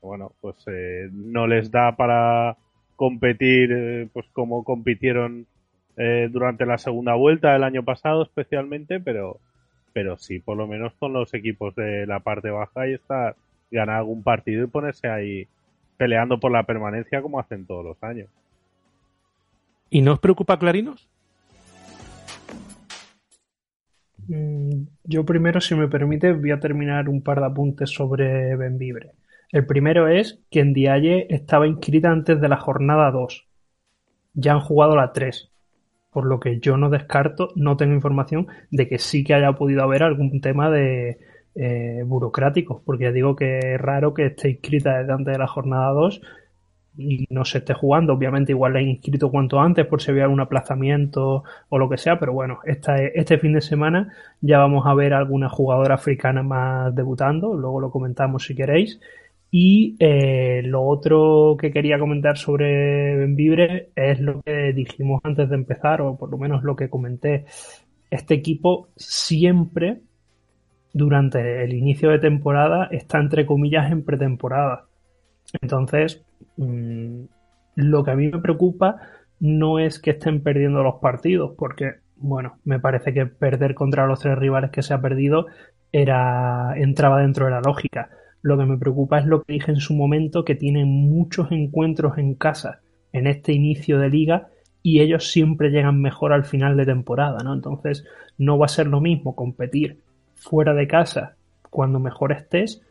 bueno, pues eh, no les da para competir eh, pues como compitieron eh, durante la segunda vuelta del año pasado especialmente, pero pero sí por lo menos con los equipos de la parte baja y estar ganar algún partido y ponerse ahí peleando por la permanencia como hacen todos los años. ¿Y no os preocupa Clarinos? Yo primero, si me permite, voy a terminar un par de apuntes sobre Benvibre. El primero es que en Dialle estaba inscrita antes de la jornada 2. Ya han jugado la 3. Por lo que yo no descarto, no tengo información de que sí que haya podido haber algún tema de, eh, burocráticos, porque digo que es raro que esté inscrita desde antes de la jornada 2 y no se esté jugando. Obviamente igual la he inscrito cuanto antes por si había algún aplazamiento o lo que sea, pero bueno, este fin de semana ya vamos a ver alguna jugadora africana más debutando, luego lo comentamos si queréis. Y eh, lo otro que quería comentar sobre Benvibre es lo que dijimos antes de empezar, o por lo menos lo que comenté. Este equipo siempre durante el inicio de temporada está entre comillas en pretemporada. Entonces, mm, lo que a mí me preocupa no es que estén perdiendo los partidos, porque, bueno, me parece que perder contra los tres rivales que se ha perdido era entraba dentro de la lógica. Lo que me preocupa es lo que dije en su momento, que tienen muchos encuentros en casa en este inicio de liga y ellos siempre llegan mejor al final de temporada, ¿no? Entonces, no va a ser lo mismo competir fuera de casa cuando mejor estés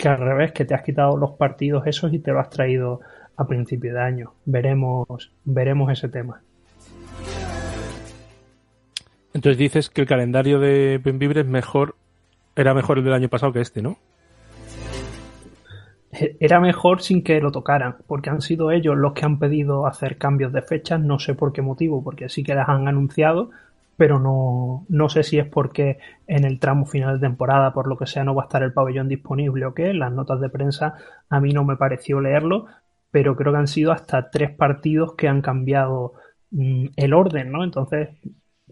que al revés, que te has quitado los partidos esos y te lo has traído a principio de año. Veremos, veremos ese tema. Entonces dices que el calendario de Benvibre es mejor, era mejor el del año pasado que este, ¿no? E-, era mejor sin que lo tocaran, porque han sido ellos los que han pedido hacer cambios de fechas, no sé por qué motivo, porque sí que las han anunciado, pero no, no sé si es porque en el tramo final de temporada, por lo que sea, no va a estar el pabellón disponible o qué. Las notas de prensa a mí no me pareció leerlo, pero creo que han sido hasta tres partidos que han cambiado mm, el orden, ¿no? Entonces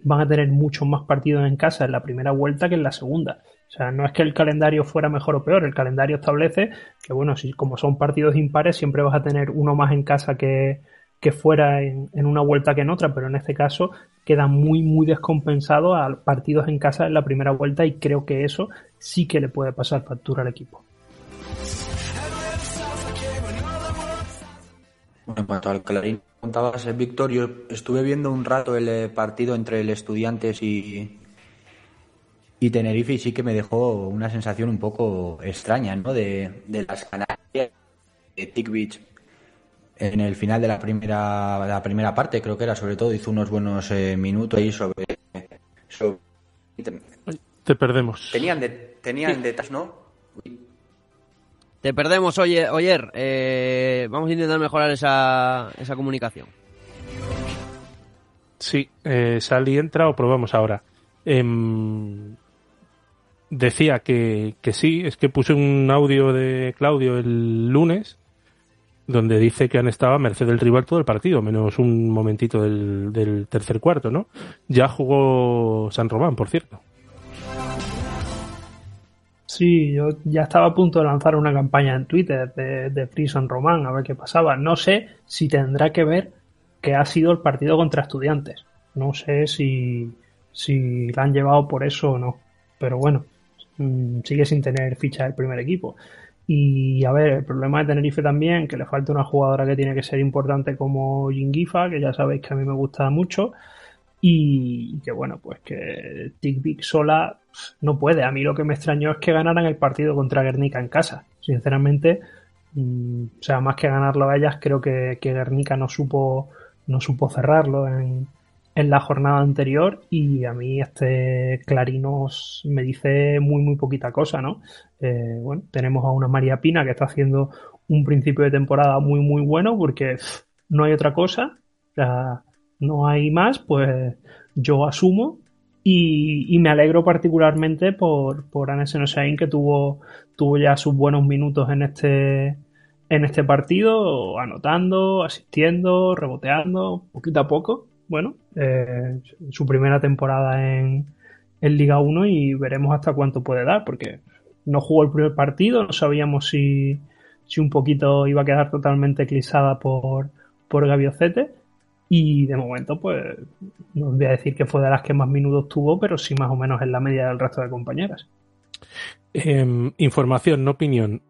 van a tener muchos más partidos en casa en la primera vuelta que en la segunda. O sea, no es que el calendario fuera mejor o peor, el calendario establece que, bueno, si como son partidos impares, siempre vas a tener uno más en casa que, que fuera en, una vuelta que en otra, pero en este caso queda muy, muy descompensado a partidos en casa en la primera vuelta y creo que eso sí que le puede pasar factura al equipo. en cuanto al Clarín, contabas, eh, Víctor, yo estuve viendo un rato el eh, partido entre el Estudiantes y, y Tenerife y sí que me dejó una sensación un poco extraña, ¿no? De, de las Canarias, de Tick Beach en el final de la primera la primera parte creo que era sobre todo hizo unos buenos eh, minutos ahí sobre, te perdemos. Tenían de, tenían detrás no te perdemos oye oyer. Eh, vamos a intentar mejorar esa, esa comunicación. Sí eh, sal y entra o probamos ahora em, decía que, que sí es que puse un audio de Claudio el lunes donde dice que han estado a merced del rival todo el partido, menos un momentito del, tercer cuarto, ¿no? Ya jugó San Román, por cierto. Sí, yo ya estaba a punto de lanzar una campaña en Twitter de, de Free San Román, a ver qué pasaba. No sé si tendrá que ver que ha sido el partido contra estudiantes. No sé si, si la han llevado por eso o no. Pero bueno, mm, sigue sin tener ficha del primer equipo. Y a ver, el problema de Tenerife también, que le falta una jugadora que tiene que ser importante como Jingifa, que ya sabéis que a mí me gusta mucho. Y que bueno, pues que Tick sola no puede. A mí lo que me extrañó es que ganaran el partido contra Guernica en casa. Sinceramente, mm, o sea, más que ganarlo a ellas, creo que, que Guernica no supo, no supo cerrarlo en, en la jornada anterior y a mí este Clarinos me dice muy muy poquita cosa, ¿no? Eh, bueno, tenemos a una María Pina que está haciendo un principio de temporada muy muy bueno porque no hay otra cosa, no hay más, pues yo asumo y, me alegro particularmente por, por Anne que tuvo, tuvo ya sus buenos minutos en este en este partido, anotando, asistiendo, reboteando, poquito a poco. Bueno, eh, su primera temporada en, en Liga 1 y veremos hasta cuánto puede dar, porque no jugó el primer partido, no sabíamos si, si un poquito iba a quedar totalmente eclipsada por, por Gaviocete. Y de momento, pues, no voy a decir que fue de las que más minutos tuvo, pero sí más o menos en la media del resto de compañeras. Em, información, no opinión.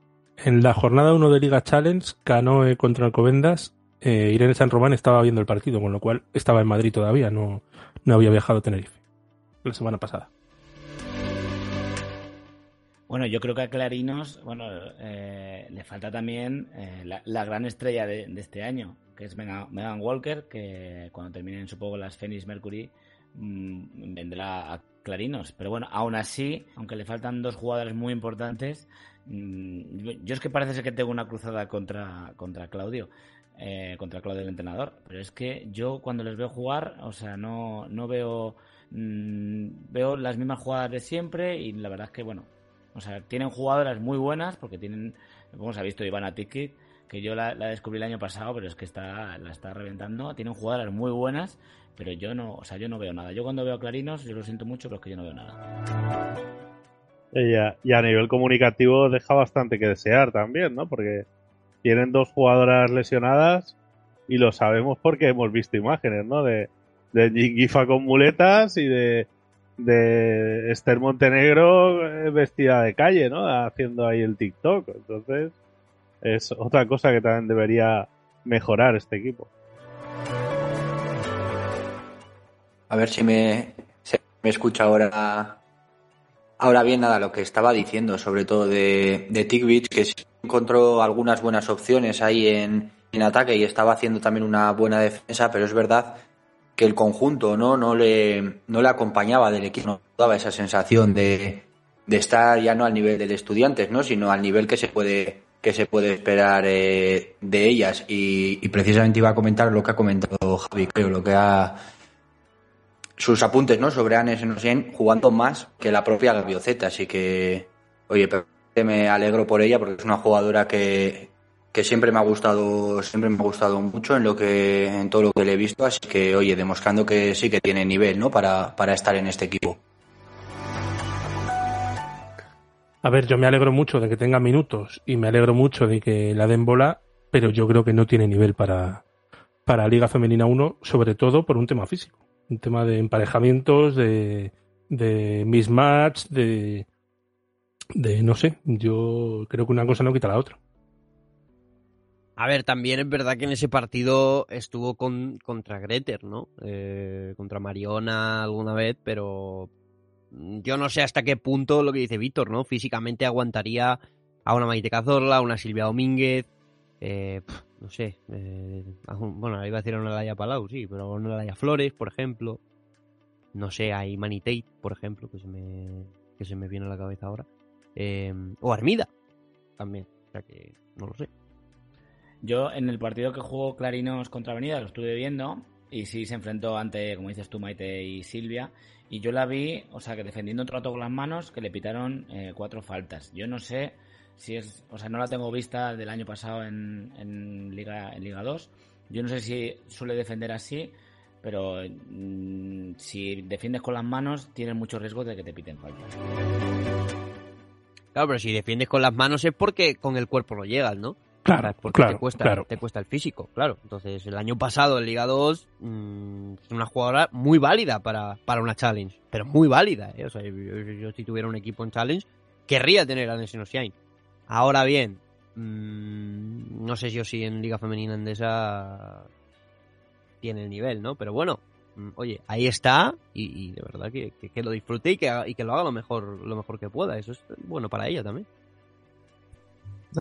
En la jornada 1 de Liga Challenge, Canoe contra Alcobendas, eh, Irene San Román estaba viendo el partido, con lo cual estaba en Madrid todavía, no, no había viajado a Tenerife la semana pasada. Bueno, yo creo que a Clarinos, bueno, eh, le falta también eh, la, gran estrella de, este año, que es Megan, Walker, que cuando terminen supongo las Phoenix Mercury mm, vendrá a Clarinos. Pero bueno, aún así, aunque le faltan dos jugadores muy importantes, mm, yo, es que parece ser que tengo una cruzada contra, contra Claudio. Eh, contra el entrenador, pero es que yo cuando les veo jugar, o sea, no, no veo mm, veo las mismas jugadas de siempre y la verdad es que bueno, o sea, tienen jugadoras muy buenas porque tienen, como se ha visto, Ivana Tiki, que yo la, descubrí el año pasado, pero es que está, la está reventando. Tienen jugadoras muy buenas, pero yo no, o sea, yo no veo nada. Yo cuando veo Clarinos, yo lo siento mucho, pero es que yo no veo nada. y a nivel comunicativo deja bastante que desear también, ¿no? Porque tienen dos jugadoras lesionadas y lo sabemos porque hemos visto imágenes, ¿no? De, de Gifa con muletas y de de Esther Montenegro eh, vestida de calle, ¿no? Haciendo ahí el TikTok. Entonces, es otra cosa que también debería mejorar este equipo. A ver si me, me escucha ahora. Ahora bien, nada, lo que estaba diciendo, sobre todo de, de Tick que encontró algunas buenas opciones ahí en, en ataque y estaba haciendo también una buena defensa, pero es verdad que el conjunto no, no, le, no le acompañaba del equipo, no daba esa sensación de, de estar ya no al nivel del estudiantes, ¿no? sino al nivel que se puede que se puede esperar eh, de ellas y, precisamente iba a comentar lo que ha comentado Javi, creo, lo que ha sus apuntes ¿no? sobre Anes en jugando más que la propia Gavioceta, así que oye, me alegro por ella porque es una jugadora que, que siempre me ha gustado, siempre me ha gustado mucho en lo que, en todo lo que le he visto, así que oye, demostrando que sí que tiene nivel, ¿no? Para, para estar en este equipo. A ver, yo me alegro mucho de que tenga minutos y me alegro mucho de que la den bola, pero yo creo que no tiene nivel para, para Liga Femenina 1, sobre todo por un tema físico, un tema de emparejamientos, de, de mismatch, de, de no sé, yo creo que una cosa no quita la otra. A ver, también es verdad que en ese partido estuvo con, contra Greter, ¿no? Eh, contra Mariona alguna vez, pero yo no sé hasta qué punto lo que dice Víctor, ¿no? Físicamente aguantaría a una Maite Cazorla, a una Silvia Domínguez, eh, no sé, eh, bueno, iba a decir a una Laia Palau, sí, pero a una Laia Flores, por ejemplo, no sé, a Imani Tate, por ejemplo, que se me, que se me viene a la cabeza ahora, o Armida, también, o sea que no lo sé. Yo en el partido que jugó Clarinos contra Avenida lo estuve viendo y sí se enfrentó ante, como dices tú, Maite y Silvia. Y yo la vi, o sea, que defendiendo un trato con las manos, que le pitaron eh, cuatro faltas. Yo no sé si es, o sea, no la tengo vista del año pasado en, en, Liga, en Liga 2. Yo no sé si suele defender así, pero mm, si defiendes con las manos, tienes mucho riesgo de que te piten faltas. Claro, pero si defiendes con las manos es porque con el cuerpo no llegas, ¿no? Claro, porque te, cuesta, te cuesta el físico, claro. Entonces, el año pasado en Liga 2 mm, es una jugadora muy válida para, para una challenge, pero muy válida. ¿eh? O sea, yo, si tuviera un equipo en challenge, querría tener a Nesino Shine. Ahora bien, mmm, no sé yo si en Liga Femenina Endesa tiene el nivel, ¿no? Pero bueno, mm, oye, ahí está y, de verdad que, que, lo disfrute y que, y que lo haga lo mejor, lo mejor que pueda. Eso es bueno para ella también.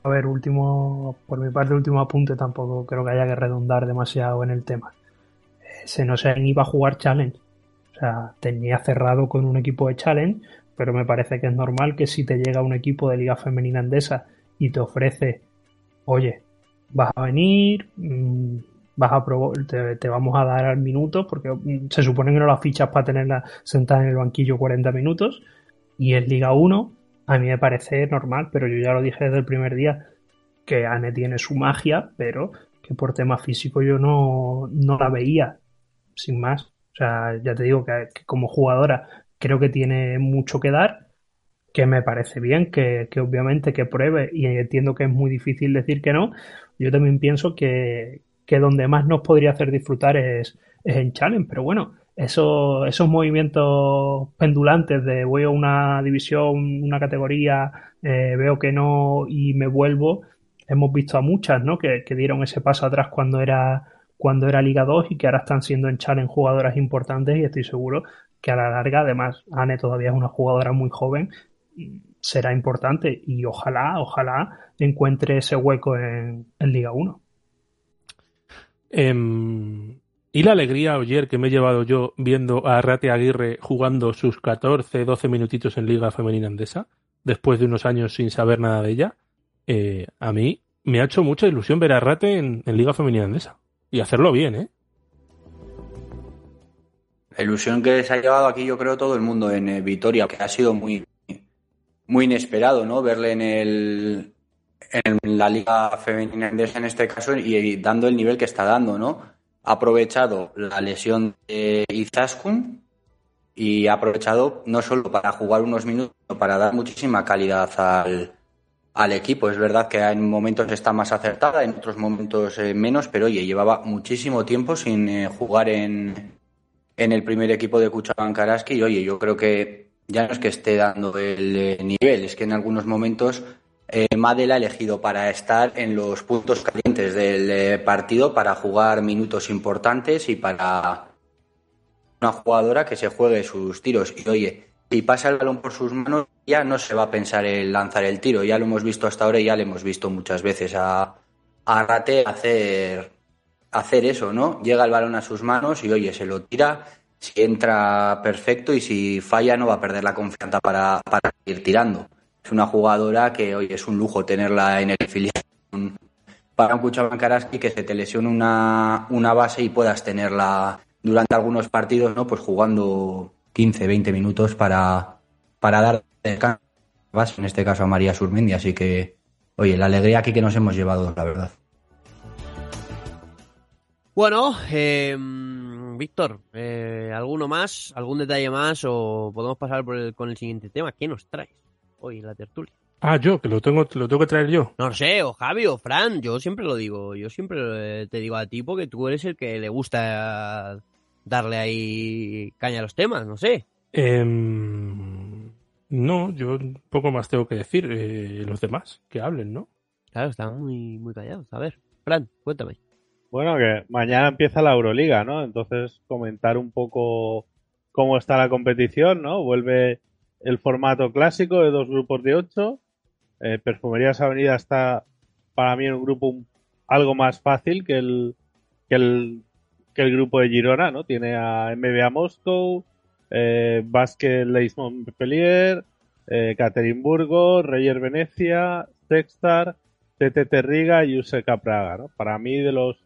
A ver, último, por mi parte, último apunte, tampoco creo que haya que redundar demasiado en el tema. Eh, se no sé, iba a jugar Challenge. O sea, tenía cerrado con un equipo de Challenge, pero me parece que es normal que si te llega un equipo de Liga Femenina Andesa y te ofrece, oye, vas a venir, mm, vas a te, te, vamos a dar al minuto, porque mm, se supone que no la fichas para tenerla sentada en el banquillo 40 minutos, y es Liga 1, a mí me parece normal, pero yo ya lo dije desde el primer día. que Anne tiene su magia, pero que por tema físico yo no, no la veía, sin más. O sea, ya te digo que, como jugadora creo que tiene mucho que dar, que me parece bien, que, que, obviamente que pruebe y entiendo que es muy difícil decir que no. Yo también pienso que, que donde más nos podría hacer disfrutar es, es en Challenge, pero bueno, esos, esos movimientos pendulantes de voy a una división, una categoría, eh, veo que no y me vuelvo, hemos visto a muchas, ¿no? Que, dieron ese paso atrás cuando era, cuando era Liga 2 y que ahora están siendo en Challenge jugadoras importantes y estoy seguro que a la larga, además, Anne todavía es una jugadora muy joven, será importante y ojalá, ojalá encuentre ese hueco en, Liga 1. Em, y la alegría ayer que me he llevado yo viendo a Rate Aguirre jugando sus 14, 12 minutitos en Liga Femenina Andesa, después de unos años sin saber nada de ella, eh, a mí me ha hecho mucha ilusión ver a Rate en, Liga Femenina Andesa. Y hacerlo bien, ¿eh? La ilusión que se ha llevado aquí, yo creo, todo el mundo en eh, Vitoria, que ha sido muy, muy inesperado, ¿no? Verle en el en la Liga Femenina en este caso y, dando el nivel que está dando, ¿no? Ha aprovechado la lesión de Izaskun y ha aprovechado no solo para jugar unos minutos, sino para dar muchísima calidad al, al equipo. Es verdad que en momentos está más acertada, en otros momentos eh, menos, pero oye, llevaba muchísimo tiempo sin eh, jugar en, en el primer equipo de Kuchaban Karaski y oye, yo creo que ya no es que esté dando el eh, nivel, es que en algunos momentos Madel ha elegido para estar en los puntos calientes del partido, para jugar minutos importantes y para una jugadora que se juegue sus tiros. Y oye, si pasa el balón por sus manos, ya no se va a pensar en lanzar el tiro. Ya lo hemos visto hasta ahora y ya le hemos visto muchas veces a, a Rate hacer, hacer eso, ¿no? Llega el balón a sus manos y oye, se lo tira. Si entra perfecto y si falla no va a perder la confianza para, para ir tirando. Es una jugadora que hoy es un lujo tenerla en el filial. Para un Kuchaban Karaski que se te lesione una, una base y puedas tenerla durante algunos partidos, ¿no? Pues jugando 15, 20 minutos para, para dar descanso, en este caso a María Surmendi. Así que, oye, la alegría aquí que nos hemos llevado, la verdad. Bueno, em, Víctor, eh, ¿alguno más? ¿Algún detalle más? ¿O podemos pasar por con el siguiente tema? ¿Qué nos traes hoy en la tertulia? Ah, yo, que lo tengo, lo tengo que traer yo. No sé, o Javi o Fran, yo siempre lo digo, yo siempre te digo a ti porque tú eres el que le gusta darle ahí caña a los temas, no sé. Em, no, yo poco más tengo que decir. Eh, los demás, que hablen, ¿no? Claro, están muy, muy callados. A ver, Fran, cuéntame. Bueno, que mañana empieza la Euroliga, ¿no? Entonces, comentar un poco cómo está la competición, ¿no? Vuelve el formato clásico de dos grupos de ocho. Eh, Perfumerías Avenida está para mí en un grupo algo más fácil que el, que el que el grupo de Girona, ¿no? Tiene a MBA Moscow, eh, Basket Leis Montpellier, eh, Reyer Venecia, Sextar, TTT Riga y USK Praga, ¿no? Para mí de los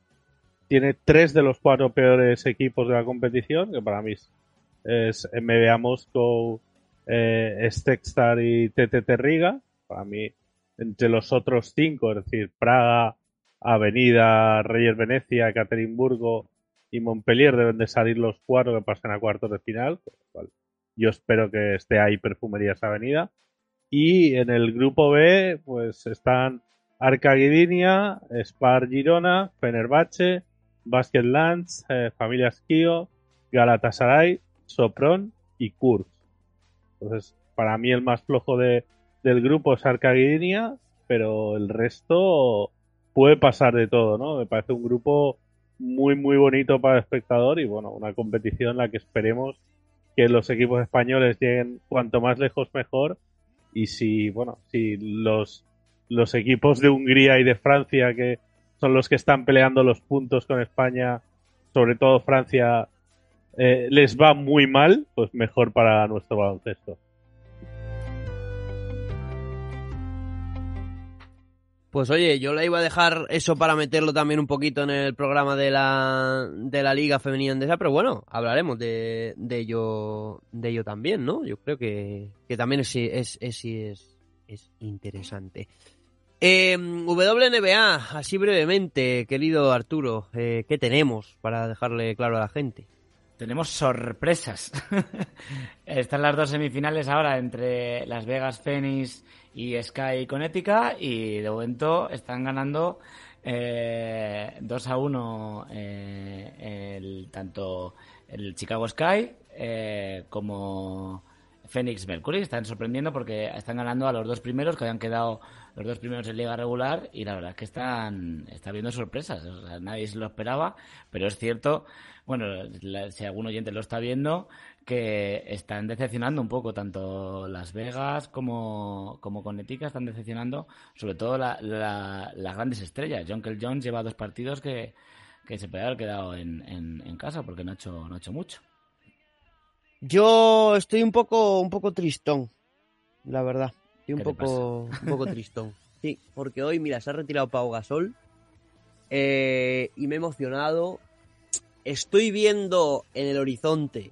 tiene tres de los cuatro peores equipos de la competición, que para mí es, MBA Moscow, eh, Sextar y TTT Riga. Para mí, entre los otros cinco, es decir, Praga, Avenida, Reyer Venecia, Caterinburgo y Montpellier deben de salir los cuatro que pasen a cuartos de final. yo espero que esté ahí Perfumerías Avenida. Y en el grupo B, pues están Arca Guidinia, Spar Girona, Fenerbahce, Basket Lands, eh, Familia Esquío, Galatasaray, Sopron y Kurz. Entonces, para mí el más flojo de, del grupo es Arca Guidinia, pero el resto puede pasar de todo, ¿no? Me parece un grupo muy, muy bonito para el espectador y bueno, una competición en la que esperemos que los equipos españoles lleguen cuanto más lejos mejor y si, bueno, si los, los equipos de Hungría y de Francia que son los que están peleando los puntos con España, sobre todo Francia, eh, les va muy mal, pues mejor para nuestro baloncesto. Pues oye, yo le iba a dejar eso para meterlo también un poquito en el programa de la, de la Liga Femenina Andesa, pero bueno, hablaremos de, ello, de ello también, ¿no? Yo creo que, que también es, es, es, es, es interesante. Eh, WNBA, así brevemente, querido Arturo, eh, ¿qué tenemos para dejarle claro a la gente? Tenemos sorpresas. Están las dos semifinales ahora entre Las Vegas Phoenix y Sky Connecticut y de momento están ganando eh, 2 a 1 eh, el, tanto el Chicago Sky eh, como Phoenix Mercury. Están sorprendiendo porque están ganando a los dos primeros que habían quedado los dos primeros en liga regular y la verdad es que están está viendo sorpresas. O sea, nadie se lo esperaba, pero es cierto, bueno, la- si algún oyente lo está viendo, que están decepcionando un poco tanto Las Vegas como, como Connecticut están decepcionando sobre todo la- la- las grandes estrellas. John Kell Jones lleva dos partidos que, que se puede haber quedado en, en, en casa porque no ha hecho, no ha hecho mucho. Yo estoy un poco, un poco tristón, la verdad. Estoy un ¿Qué te poco, un poco tristón. Sí, porque hoy, mira, se ha retirado Pau Gasol eh, y me he emocionado. Estoy viendo en el horizonte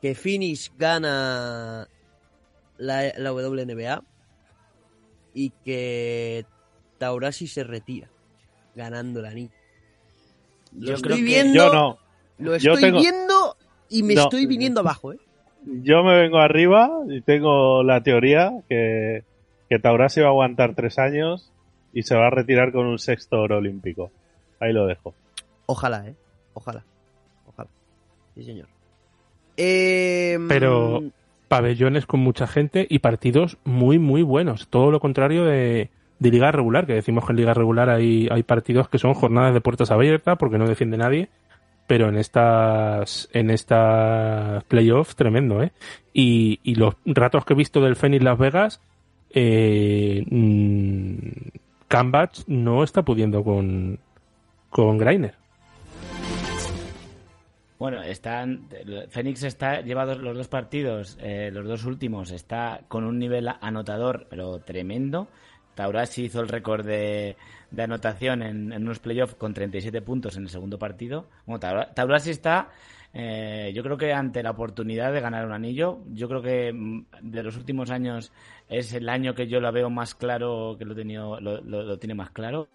que Phoenix gana la, la WNBA y que Taurasi se retira ganando la anillo. Lo Yo estoy creo que- viendo, Yo no. lo Yo estoy tengo- viendo y me No. estoy viniendo abajo, ¿eh? Yo me vengo arriba y tengo la teoría que, que Taurasi va a aguantar tres años y se va a retirar con un sexto oro olímpico. Ahí lo dejo. Ojalá, ¿eh? Ojalá. Ojalá. Sí, señor. Eh, Pero pabellones con mucha gente y partidos muy, muy buenos. Todo lo contrario de, de liga regular, que decimos que en liga regular hay, hay partidos que son jornadas de puertas abiertas porque no defiende nadie. Pero en estas, en estas playoffs, tremendo, ¿eh? Y, y los ratos que he visto del Phoenix Las Vegas, eh, mm, Cambach no está pudiendo con, con Greiner. Bueno, están. Fénix está lleva dos- los dos partidos, eh, los dos últimos, está con un nivel anotador, pero tremendo. Taurasi hizo el récord de, de anotación en, unos playoffs con 37 puntos en el segundo partido. Bueno, Taura- Taurasi está, eh, yo creo que ante la oportunidad de ganar un anillo. Yo creo que mm, de los últimos años es el año que yo la veo más claro, que lo, tenido, lo, lo- lo tiene más claro.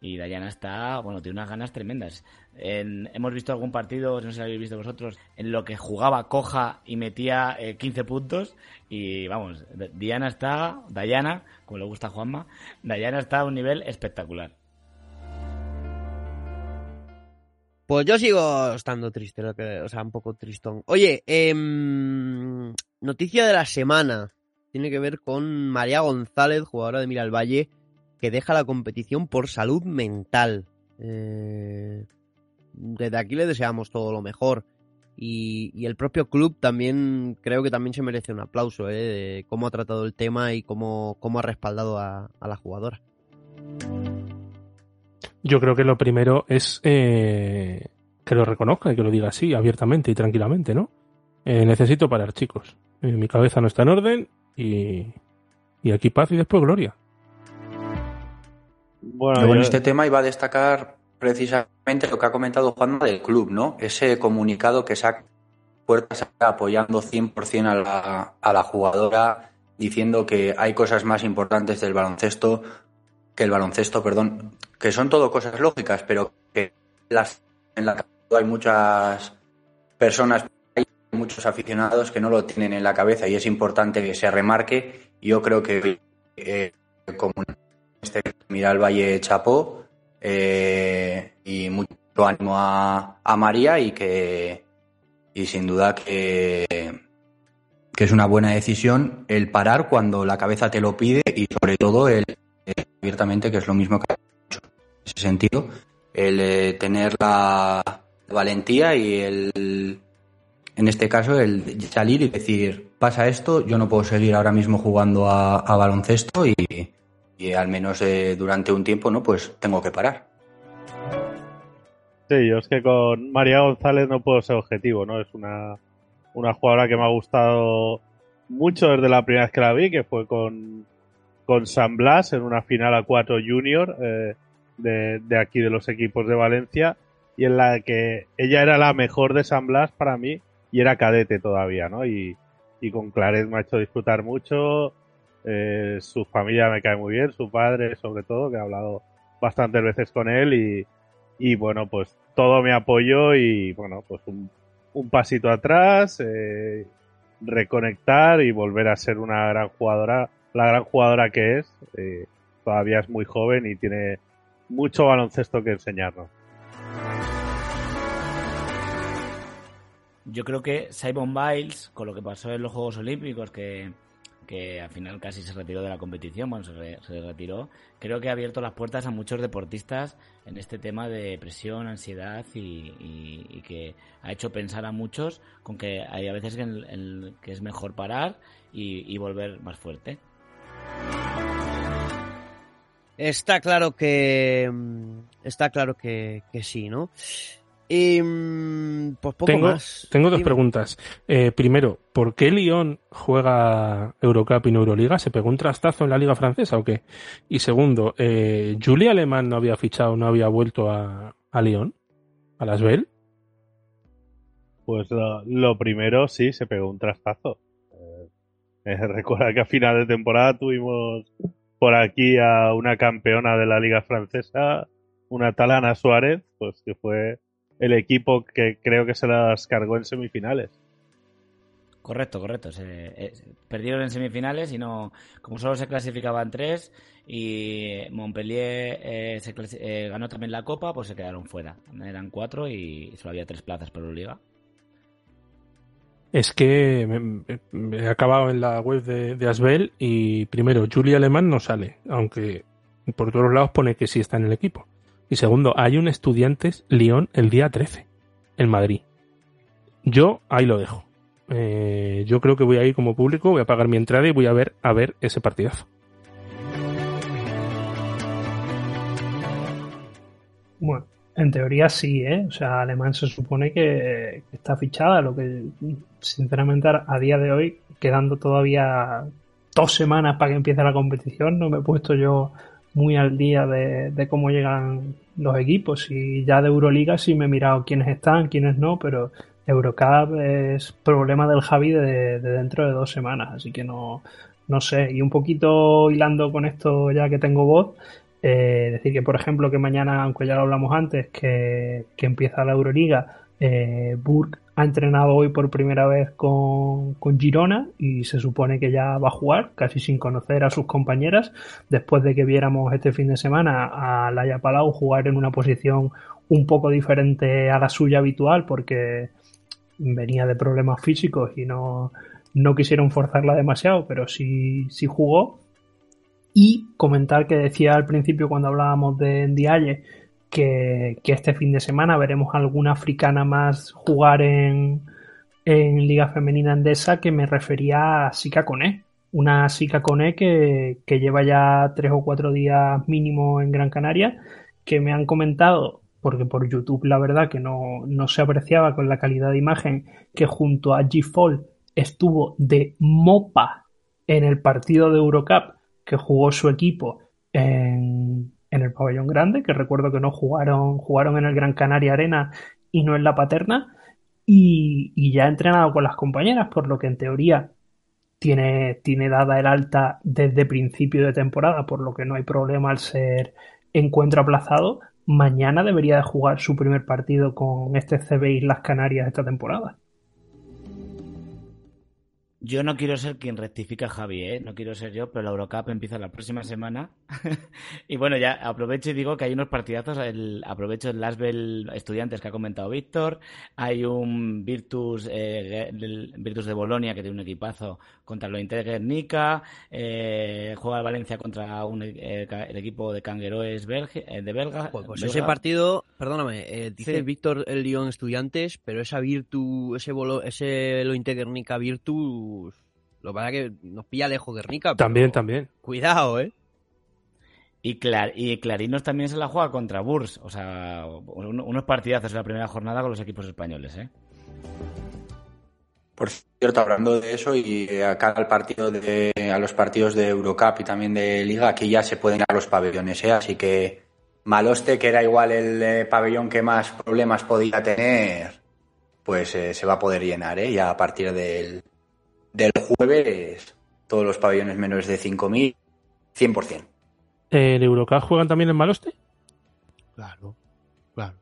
Y Dayana está, bueno, tiene unas ganas tremendas. En- hemos visto algún partido, no sé si habéis visto vosotros, en lo que jugaba coja y metía eh, 15 puntos. Y vamos, Diana está, Dayana, como le gusta a Juanma, Dayana está a un nivel espectacular. Pues yo sigo estando triste, lo que- o sea, un poco tristón. Oye, em, noticia de la semana. Tiene que ver con María González, jugadora de Miralvalle, que deja la competición por salud mental. Eh, desde aquí le deseamos todo lo mejor. Y, el propio club también, creo que también se merece un aplauso, ¿eh? De cómo ha tratado el tema y cómo, cómo ha respaldado a, la jugadora. Yo creo que lo primero es eh, que lo reconozca y que lo diga así, abiertamente y tranquilamente, ¿no? Eh, necesito parar, chicos. Mi cabeza no está en orden y, y aquí paz y después gloria. Bueno, Luego en yo- este tema iba a destacar precisamente lo que ha comentado Juanma del club, ¿no? Ese comunicado que saca puertas apoyando 100% a la, a la jugadora, diciendo que hay cosas más importantes del baloncesto que el baloncesto, perdón, que son todo cosas lógicas, pero que las en la hay muchas personas, hay muchos aficionados que no lo tienen en la cabeza y es importante que se remarque. Yo creo que eh, como este Miral Valle Chapó eh, y mucho ánimo a, María y que y sin duda que, que es una buena decisión el parar cuando la cabeza te lo pide y sobre todo el abiertamente que es lo mismo que hecho en ese sentido el eh, tener la valentía y el en este caso el salir y decir pasa esto yo no puedo seguir ahora mismo jugando a, a baloncesto y, y al menos eh, durante un tiempo no pues tengo que parar Sí, yo es que con María González no puedo ser objetivo, ¿no? Es una, una jugadora que me ha gustado mucho desde la primera vez que la vi, que fue con, con San Blas en una final a 4 junior eh, de, de aquí de los equipos de Valencia, y en la que ella era la mejor de San Blas para mí, y era cadete todavía, ¿no? Y, y con Claret me ha hecho disfrutar mucho. Eh, su familia me cae muy bien, su padre sobre todo, que he hablado bastantes veces con él y, bueno, pues todo mi apoyo y bueno, pues un, un pasito atrás, eh, reconectar y volver a ser una gran jugadora, la gran jugadora que es. Eh, todavía es muy joven y tiene mucho baloncesto que enseñarnos. Yo creo que Simon Biles, con lo que pasó en los Juegos Olímpicos, que, que al final casi se retiró de la competición, bueno, se, re- se retiró, creo que ha abierto las puertas a muchos deportistas en este tema de presión, ansiedad y, que ha hecho pensar a muchos con que hay a veces que es mejor parar y, y volver más fuerte. Está claro que. mm, Está claro que, que sí, ¿no? Mm, Pues poco tengo, más. tengo dos Dime. preguntas. Eh, primero, ¿por qué Lyon juega Eurocup y no Euroliga? ¿Se pegó un trastazo en la liga francesa o qué? Y segundo, eh, ¿Julia Alemán no había fichado, no había vuelto a, a Lyon? ¿A las Bell? Pues lo, lo primero, sí, se pegó un trastazo. Eh, eh, recuerda que a final de temporada tuvimos por aquí a una campeona de la liga francesa, una tal Ana Suárez, pues que fue el equipo que creo que se las cargó en semifinales. Correcto, correcto. Se, eh, perdieron en semifinales y no, como solo se clasificaban tres y Montpellier eh, se eh, ganó también la Copa, pues se quedaron fuera. Eran cuatro y solo había tres plazas por Euroliga. Es que me, me- he acabado en la web de, de Asbel y primero, Julia Alemán no sale, aunque por todos lados pone que sí está en el equipo. Y segundo, hay un Estudiantes Lyon el día 13, en Madrid. Yo ahí lo dejo. Eh, yo creo que voy a ir como público, voy a pagar mi entrada y voy a ver a ver ese partidazo. Bueno, en teoría sí, ¿eh? O sea, Alemán se supone que, está fichada, lo que sinceramente a día de hoy, quedando todavía dos semanas para que empiece la competición, no me he puesto yo muy al día de, de cómo llegan los equipos. Y ya de Euroliga sí me he mirado quiénes están, quiénes no, pero Eurocup es problema del Javi de, de dentro de dos semanas, así que no, no sé. Y un poquito hilando con esto ya que tengo voz, eh, decir que, por ejemplo, que mañana, aunque ya lo hablamos antes, que, que empieza la Euroliga, eh, Burke ha entrenado hoy por primera vez con, con Girona y se supone que ya va a jugar, casi sin conocer a sus compañeras, después de que viéramos este fin de semana a Laia Palau jugar en una posición un poco diferente a la suya habitual, porque venía de problemas físicos y no, no quisieron forzarla demasiado, pero sí, sí jugó. Y comentar que decía al principio cuando hablábamos de Ndiaye que, este fin de semana veremos alguna africana más jugar en, en Liga Femenina Endesa que me refería a Sika Koné. Una Sika Koné que, que lleva ya tres o cuatro días mínimo en Gran Canaria, que me han comentado, porque por YouTube la verdad que no, no se apreciaba con la calidad de imagen, que junto a G-Fall estuvo de mopa en el partido de Eurocup que jugó su equipo en, en el pabellón grande, que recuerdo que no jugaron, jugaron en el Gran Canaria Arena y no en la Paterna, y, ya ha entrenado con las compañeras, por lo que en teoría tiene, tiene dada el alta desde principio de temporada, por lo que no hay problema al ser encuentro aplazado. Mañana debería de jugar su primer partido con este CB Islas Canarias esta temporada. Yo no quiero ser quien rectifica a Javi, ¿eh? No quiero ser yo, pero la Eurocup empieza la próxima semana. y bueno, ya aprovecho y digo que hay unos partidazos. El, aprovecho el Lasbel Estudiantes que ha comentado Víctor. Hay un Virtus, eh, Virtus de Bolonia que tiene un equipazo contra lo Inter Guernica. Eh, juega el Valencia contra un, eh, el equipo de Cangueroes eh, de Belga. Pues, pues Belga. ese partido, perdóname, eh, dice Sí. Víctor el Lyon Estudiantes, pero esa Virtu, ese bolo, ese lo Guernica Virtus, lo que pasa es que nos pilla lejos Guernica. pero También, también. Cuidado, eh. Y, Clar- y Clarinos también se la juega contra Burs. O sea, un- unos partidazos en la primera jornada con los equipos españoles, ¿eh? Por cierto, hablando de eso y acá al partido de, a los partidos de Eurocup y también de Liga, aquí ya se pueden ir a los pabellones, ¿eh? Así que Maloste, que era igual el eh, pabellón que más problemas podía tener, pues eh, se va a poder llenar, ¿eh? Ya a partir del, del jueves todos los pabellones menores de 5.000, 100%. ¿En Eurocup juegan también en Maloste? Claro, claro.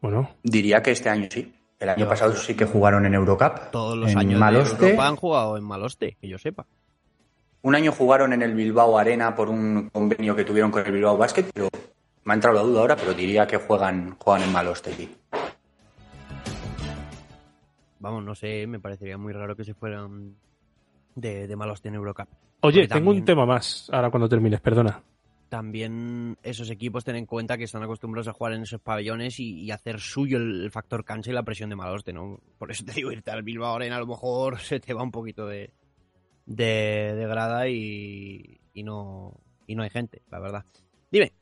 Bueno. Diría que este año sí. El año pasado sí que jugaron en Eurocup. Todos los en años Maloste. de Europa han jugado en Maloste, que yo sepa. Un año jugaron en el Bilbao Arena por un convenio que tuvieron con el Bilbao Basket, pero me ha entrado la duda ahora, pero diría que juegan, juegan en Maloste, sí. Vamos, no sé, me parecería muy raro que se fueran de, de Maloste en Eurocup. Oye, Porque tengo un tema más ahora cuando termines, perdona. También esos equipos ten en cuenta que están acostumbrados a jugar en esos pabellones y, y hacer suyo el, el factor cancha y la presión de Maloste, ¿no? Por eso te digo, irte al Bilbao Arena a lo mejor se te va un poquito de, de, de grada y, y no y no hay gente, la verdad. Dime.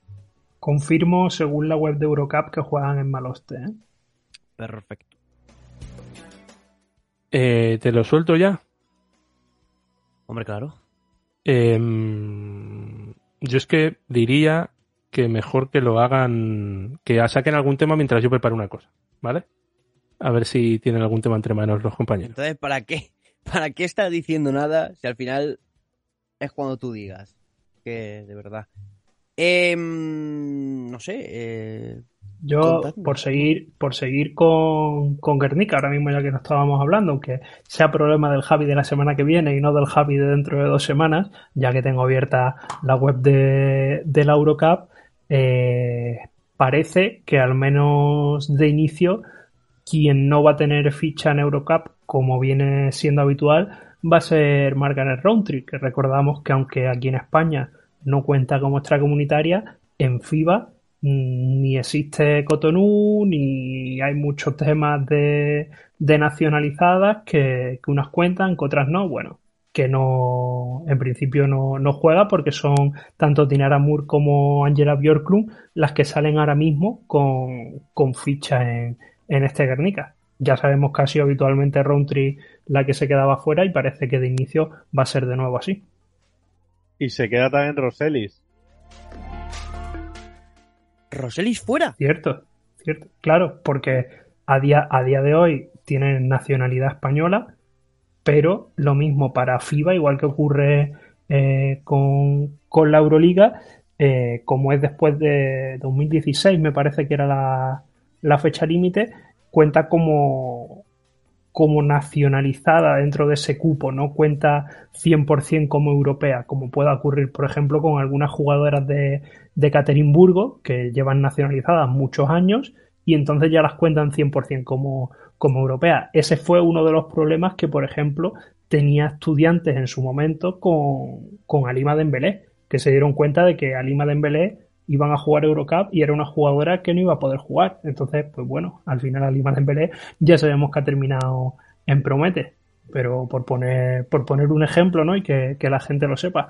Confirmo, según la web de Eurocup, que juegan en Maloste. ¿eh? Perfecto. Eh, ¿Te lo suelto ya? Hombre, claro. Em, yo es que diría que mejor que lo hagan, que saquen algún tema mientras yo preparo una cosa, ¿vale? A ver si tienen algún tema entre manos los compañeros. Entonces, ¿para qué? ¿Para qué estás diciendo nada si al final es cuando tú digas? Que de verdad. Em, no sé. Eh, Yo, contadme. por seguir, por seguir con, con Guernica, ahora mismo ya que no estábamos hablando, aunque sea problema del Javi de la semana que viene y no del Javi de dentro de dos semanas, ya que tengo abierta la web de, de la Eurocup, eh, parece que al menos de inicio, quien no va a tener ficha en Eurocup, como viene siendo habitual, va a ser Margaret Roundtree, que recordamos que aunque aquí en España no cuenta como extracomunitaria, en FIBA ni existe Cotonou, ni hay muchos temas de, nacionalizadas que, unas cuentan, que otras no. Bueno, que no, en principio no, no juega porque son tanto Dinara Moore como Angela Björklund las que salen ahora mismo con, con ficha en, en este Guernica. Ya sabemos que ha sido habitualmente Roundtree la que se quedaba fuera y parece que de inicio va a ser de nuevo así. Y se queda también Roselis. Roselis fuera. Cierto, cierto. Claro, porque a día, a día de hoy tienen nacionalidad española, pero lo mismo para FIBA, igual que ocurre eh, con, con la Euroliga, eh, como es después de 2016, me parece que era la, la fecha límite, cuenta como, como nacionalizada dentro de ese cupo, no cuenta 100% como europea, como puede ocurrir, por ejemplo, con algunas jugadoras de, de Caterinburgo que llevan nacionalizadas muchos años y entonces ya las cuentan 100% como, como europea. Ese fue uno de los problemas que, por ejemplo, tenía estudiantes en su momento con, con Alima Dembélé, que se dieron cuenta de que Alima Dembélé iban a jugar Eurocup y era una jugadora que no iba a poder jugar. Entonces, pues bueno, al final Alima Dembélé ya sabemos que ha terminado en Promete. Pero por poner, por poner un ejemplo, ¿no? Y que, que la gente lo sepa.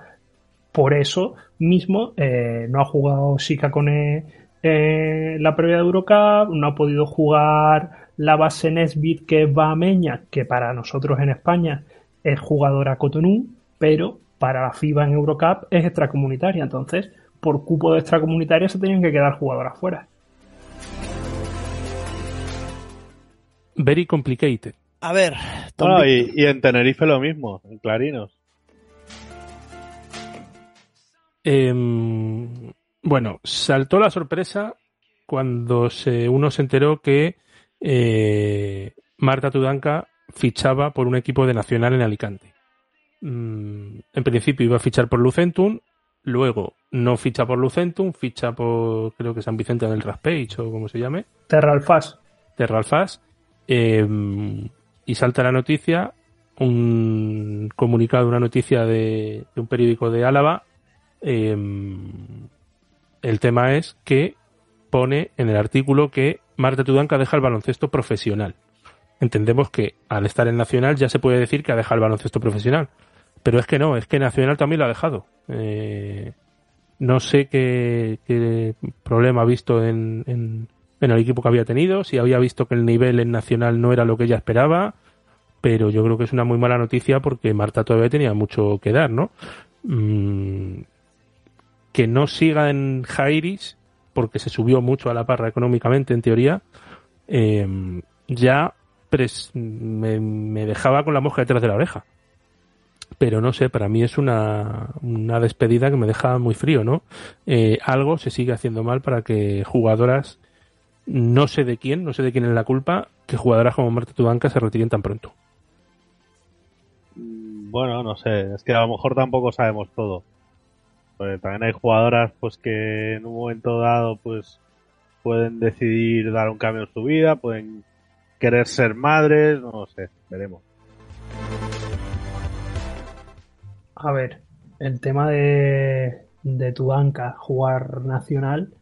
Por eso mismo eh, no ha jugado Sika Kone eh, la previa de Eurocup, no ha podido jugar la base Nesbit que es Bahameña, que para nosotros en España es jugadora Cotonou, pero para la FIBA en Eurocup es extracomunitaria. Entonces, por cupo de extracomunitaria se tenían que quedar jugadoras fuera. Very complicated. A ver, y, y en Tenerife lo mismo, en Clarinos. Em, bueno, saltó la sorpresa cuando se, uno se enteró que eh, Marta Tudanca fichaba por un equipo de Nacional en Alicante. Mm, en principio iba a fichar por Lucentum, luego no ficha por Lucentum, ficha por creo que San Vicente del Raspage o como se llame. Terralfas. Terralfas. Eh, y salta la noticia, un comunicado, una noticia de, de un periódico de Álava. eh, el tema es que pone en el artículo que Marta Tudanca deja el baloncesto profesional. Entendemos que al estar en Nacional ya se puede decir que ha dejado el baloncesto profesional. Pero es que no, es que Nacional también lo ha dejado. Eh, no sé qué, problema ha visto en, en, el equipo que había tenido, si había visto que el nivel en Nacional no era lo que ella esperaba, pero yo creo que es una muy mala noticia porque Marta todavía tenía mucho que dar, ¿no? Mm, que no siga en Jairis, porque se subió mucho a la parra económicamente, en teoría, eh, ya me, me dejaba con la mosca detrás de la oreja. Pero no sé, para mí es una, una despedida que me deja muy frío, ¿no? Eh, algo se sigue haciendo mal para que jugadoras, no sé de quién, no sé de quién es la culpa, que jugadoras como Marta Tubanca se retiren tan pronto. Bueno, no sé, es que a lo mejor tampoco sabemos todo. Porque también hay jugadoras pues que en un momento dado pues pueden decidir dar un cambio en su vida, pueden querer ser madres, no sé, veremos. A ver, el tema de, de tu banca jugar nacional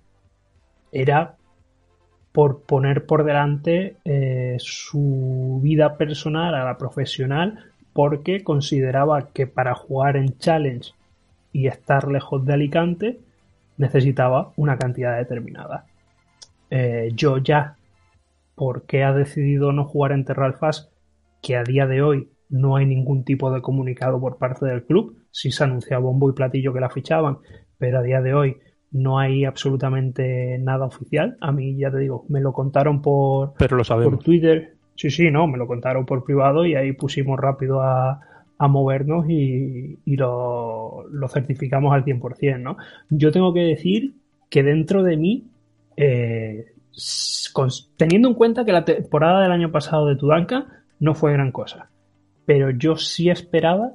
era por poner por delante eh, su vida personal a la profesional porque consideraba que para jugar en Challenge y estar lejos de Alicante necesitaba una cantidad determinada. Eh, yo ya, ¿por qué ha decidido no jugar en Terralfas? Que a día de hoy no hay ningún tipo de comunicado por parte del club. Sí se anunciaba bombo y platillo que la fichaban, pero a día de hoy no hay absolutamente nada oficial. A mí, ya te digo, me lo contaron por, Pero lo sabemos. por Twitter. Sí, sí, no, me lo contaron por privado y ahí pusimos rápido a, a movernos y, y lo, lo certificamos al 100%, ¿no? Yo tengo que decir que dentro de mí, eh, con- teniendo en cuenta que la temporada del año pasado de Tudanka no fue gran cosa, pero yo sí esperaba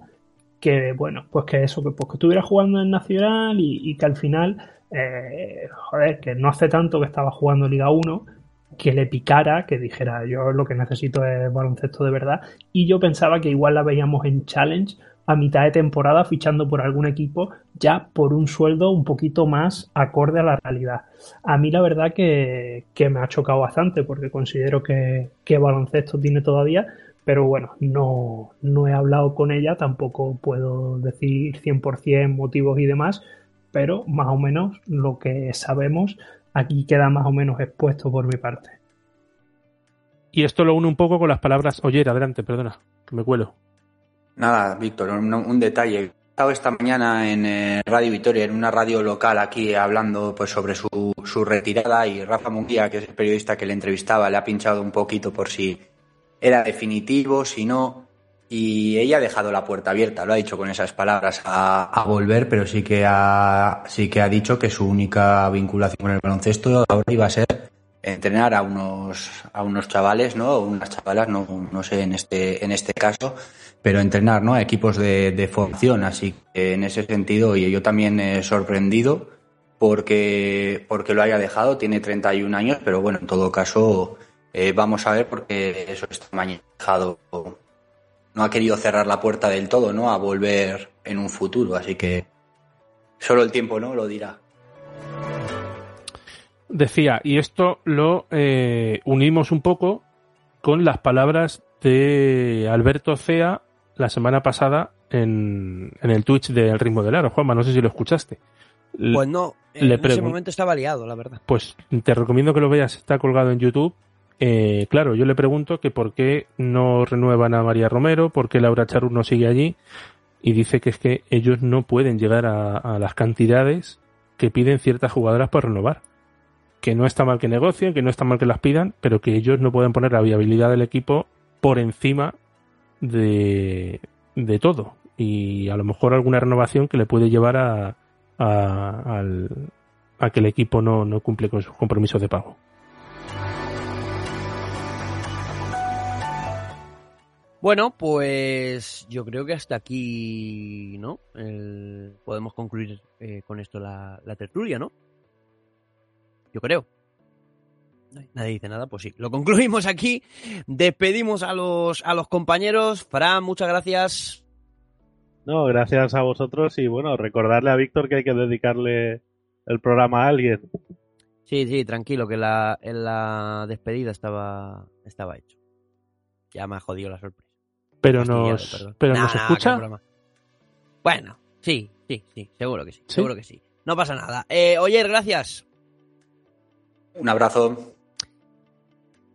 que, bueno, pues que eso, que, pues que estuviera jugando en Nacional y, y que al final, eh, joder, que no hace tanto que estaba jugando Liga 1, que le picara, que dijera yo lo que necesito es baloncesto de verdad. Y yo pensaba que igual la veíamos en Challenge a mitad de temporada fichando por algún equipo ya por un sueldo un poquito más acorde a la realidad. A mí la verdad que, que me ha chocado bastante porque considero que, que baloncesto tiene todavía, pero bueno, no, no he hablado con ella, tampoco puedo decir 100% motivos y demás, pero más o menos lo que sabemos aquí queda más o menos expuesto por mi parte. Y esto lo une un poco con las palabras. Oye, adelante, perdona, que me cuelo. Nada, Víctor, un, un detalle. He estado esta mañana en eh, Radio Vitoria, en una radio local aquí, hablando pues sobre su, su retirada y Rafa Munguía, que es el periodista que le entrevistaba, le ha pinchado un poquito por si era definitivo, si no. Y ella ha dejado la puerta abierta, lo ha dicho con esas palabras, a, volver, pero sí que, ha, sí que ha dicho que su única vinculación con el baloncesto ahora iba a ser entrenar a unos, a unos chavales, ¿no? Unas chavalas, no, no sé en este, en este caso, pero entrenar, ¿no? A equipos de, de formación. Así que en ese sentido, y yo también he sorprendido porque, porque lo haya dejado, tiene 31 años, pero bueno, en todo caso, eh, vamos a ver porque eso esta mañana ha dejado, no ha querido cerrar la puerta del todo, ¿no? A volver en un futuro, así que solo el tiempo, ¿no? Lo dirá. Decía, y esto lo eh, unimos un poco con las palabras de Alberto Cea la semana pasada en, en el Twitch del Ritmo del Aro. Juanma, no sé si lo escuchaste. Pues no, le en ese momento estaba liado, la verdad. Pues te recomiendo que lo veas, está colgado en YouTube. Eh, claro, yo le pregunto que por qué no renuevan a María Romero, por qué Laura Charur no sigue allí, y dice que es que ellos no pueden llegar a, las cantidades que piden ciertas jugadoras para renovar. Que no está mal que negocien, que no está mal que las pidan, pero que ellos no pueden poner la viabilidad del equipo por encima de, de todo. Y a lo mejor alguna renovación que le puede llevar a, a, a que el equipo no, no cumple con sus compromisos de pago. Bueno, pues yo creo que hasta aquí, ¿no? El- podemos concluir eh, con esto la, la tertulia, ¿no? Yo creo. Nadie dice nada, pues sí. Lo concluimos aquí. Despedimos a los, a los compañeros. Fran, muchas gracias. No, gracias a vosotros y bueno, recordarle a Víctor que hay que dedicarle el programa a alguien. Sí, sí, tranquilo, que la, en la despedida estaba, estaba hecho. Ya me ha jodido la sorpresa. Pero nos, pero nos nah, escucha. Bueno, sí, sí, sí, seguro que sí, ¿Sí? seguro que sí. No pasa nada. Eh, Oyer, gracias. Un abrazo.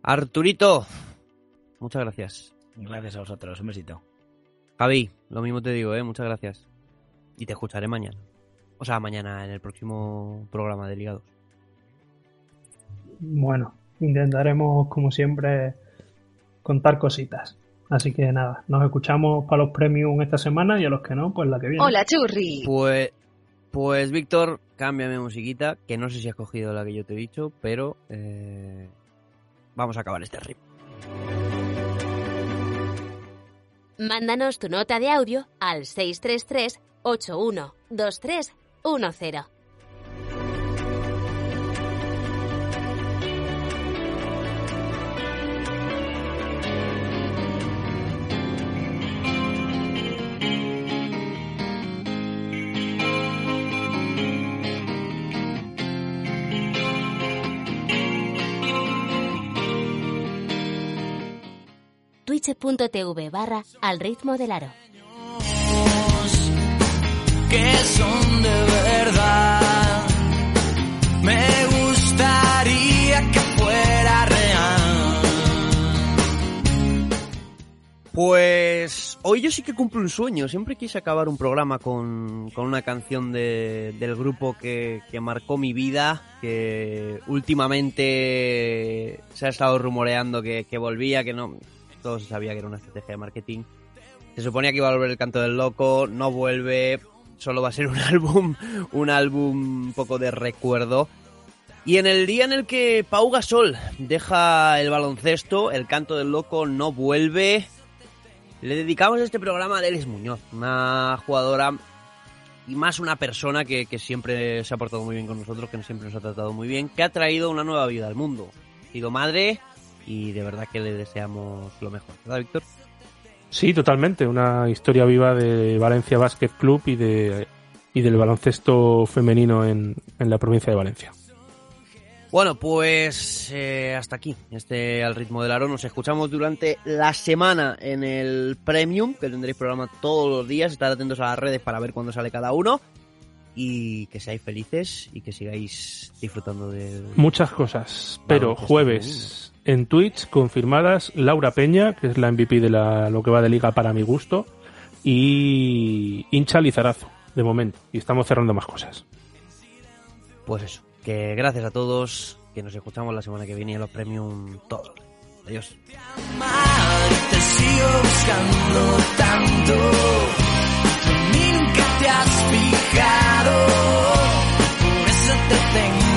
Arturito, muchas gracias. Gracias a vosotros, un besito. Javi, lo mismo te digo, ¿eh? Muchas gracias. Y te escucharé mañana. O sea, mañana en el próximo programa de Liga 2. Bueno, intentaremos, como siempre, contar cositas. Así que nada, nos escuchamos para los premium esta semana y a los que no, pues la que viene. Hola, churri. Pues, pues Víctor, cámbiame musiquita, que no sé si has cogido la que yo te he dicho, pero eh, vamos a acabar este ritmo. Mándanos tu nota de audio al 633 812310. twitch.tv barra al ritmo del aro. que son de verdad. Me gustaría que fuera real. Pues hoy yo sí que cumplo un sueño. Siempre quise acabar un programa con, con una canción de- del grupo que, que marcó mi vida, que últimamente se ha estado rumoreando que, que volvía, que no... Se sabía que era una estrategia de marketing. Se suponía que iba a volver el canto del loco, no vuelve, solo va a ser un álbum, un álbum un poco de recuerdo. Y en el día en el que Pau Gasol deja el baloncesto, el canto del loco no vuelve, le dedicamos este programa a Delis Muñoz, una jugadora y más una persona que, que siempre se ha portado muy bien con nosotros, que siempre nos ha tratado muy bien, que ha traído una nueva vida al mundo. Sido madre y de verdad que le deseamos lo mejor, ¿verdad, Víctor? Sí, totalmente. Una historia viva de Valencia Basket Club y de y del baloncesto femenino en, en la provincia de Valencia. Bueno, pues eh, hasta aquí, este al ritmo del aro. Nos escuchamos durante la semana en el Premium, que tendréis programa todos los días. Estar atentos a las redes para ver cuándo sale cada uno. Y que seáis felices y que sigáis disfrutando del... Muchas cosas, pero jueves en Twitch confirmadas Laura Peña, que es la MVP de la, lo que va de liga para mi gusto, y hincha Lizarazo, de momento. Y estamos cerrando más cosas. Pues eso, que gracias a todos, que nos escuchamos la semana que viene en los Premium todos. Adiós. Te sigo buscando tanto. Tú nunca te has fijado. Por eso te tengo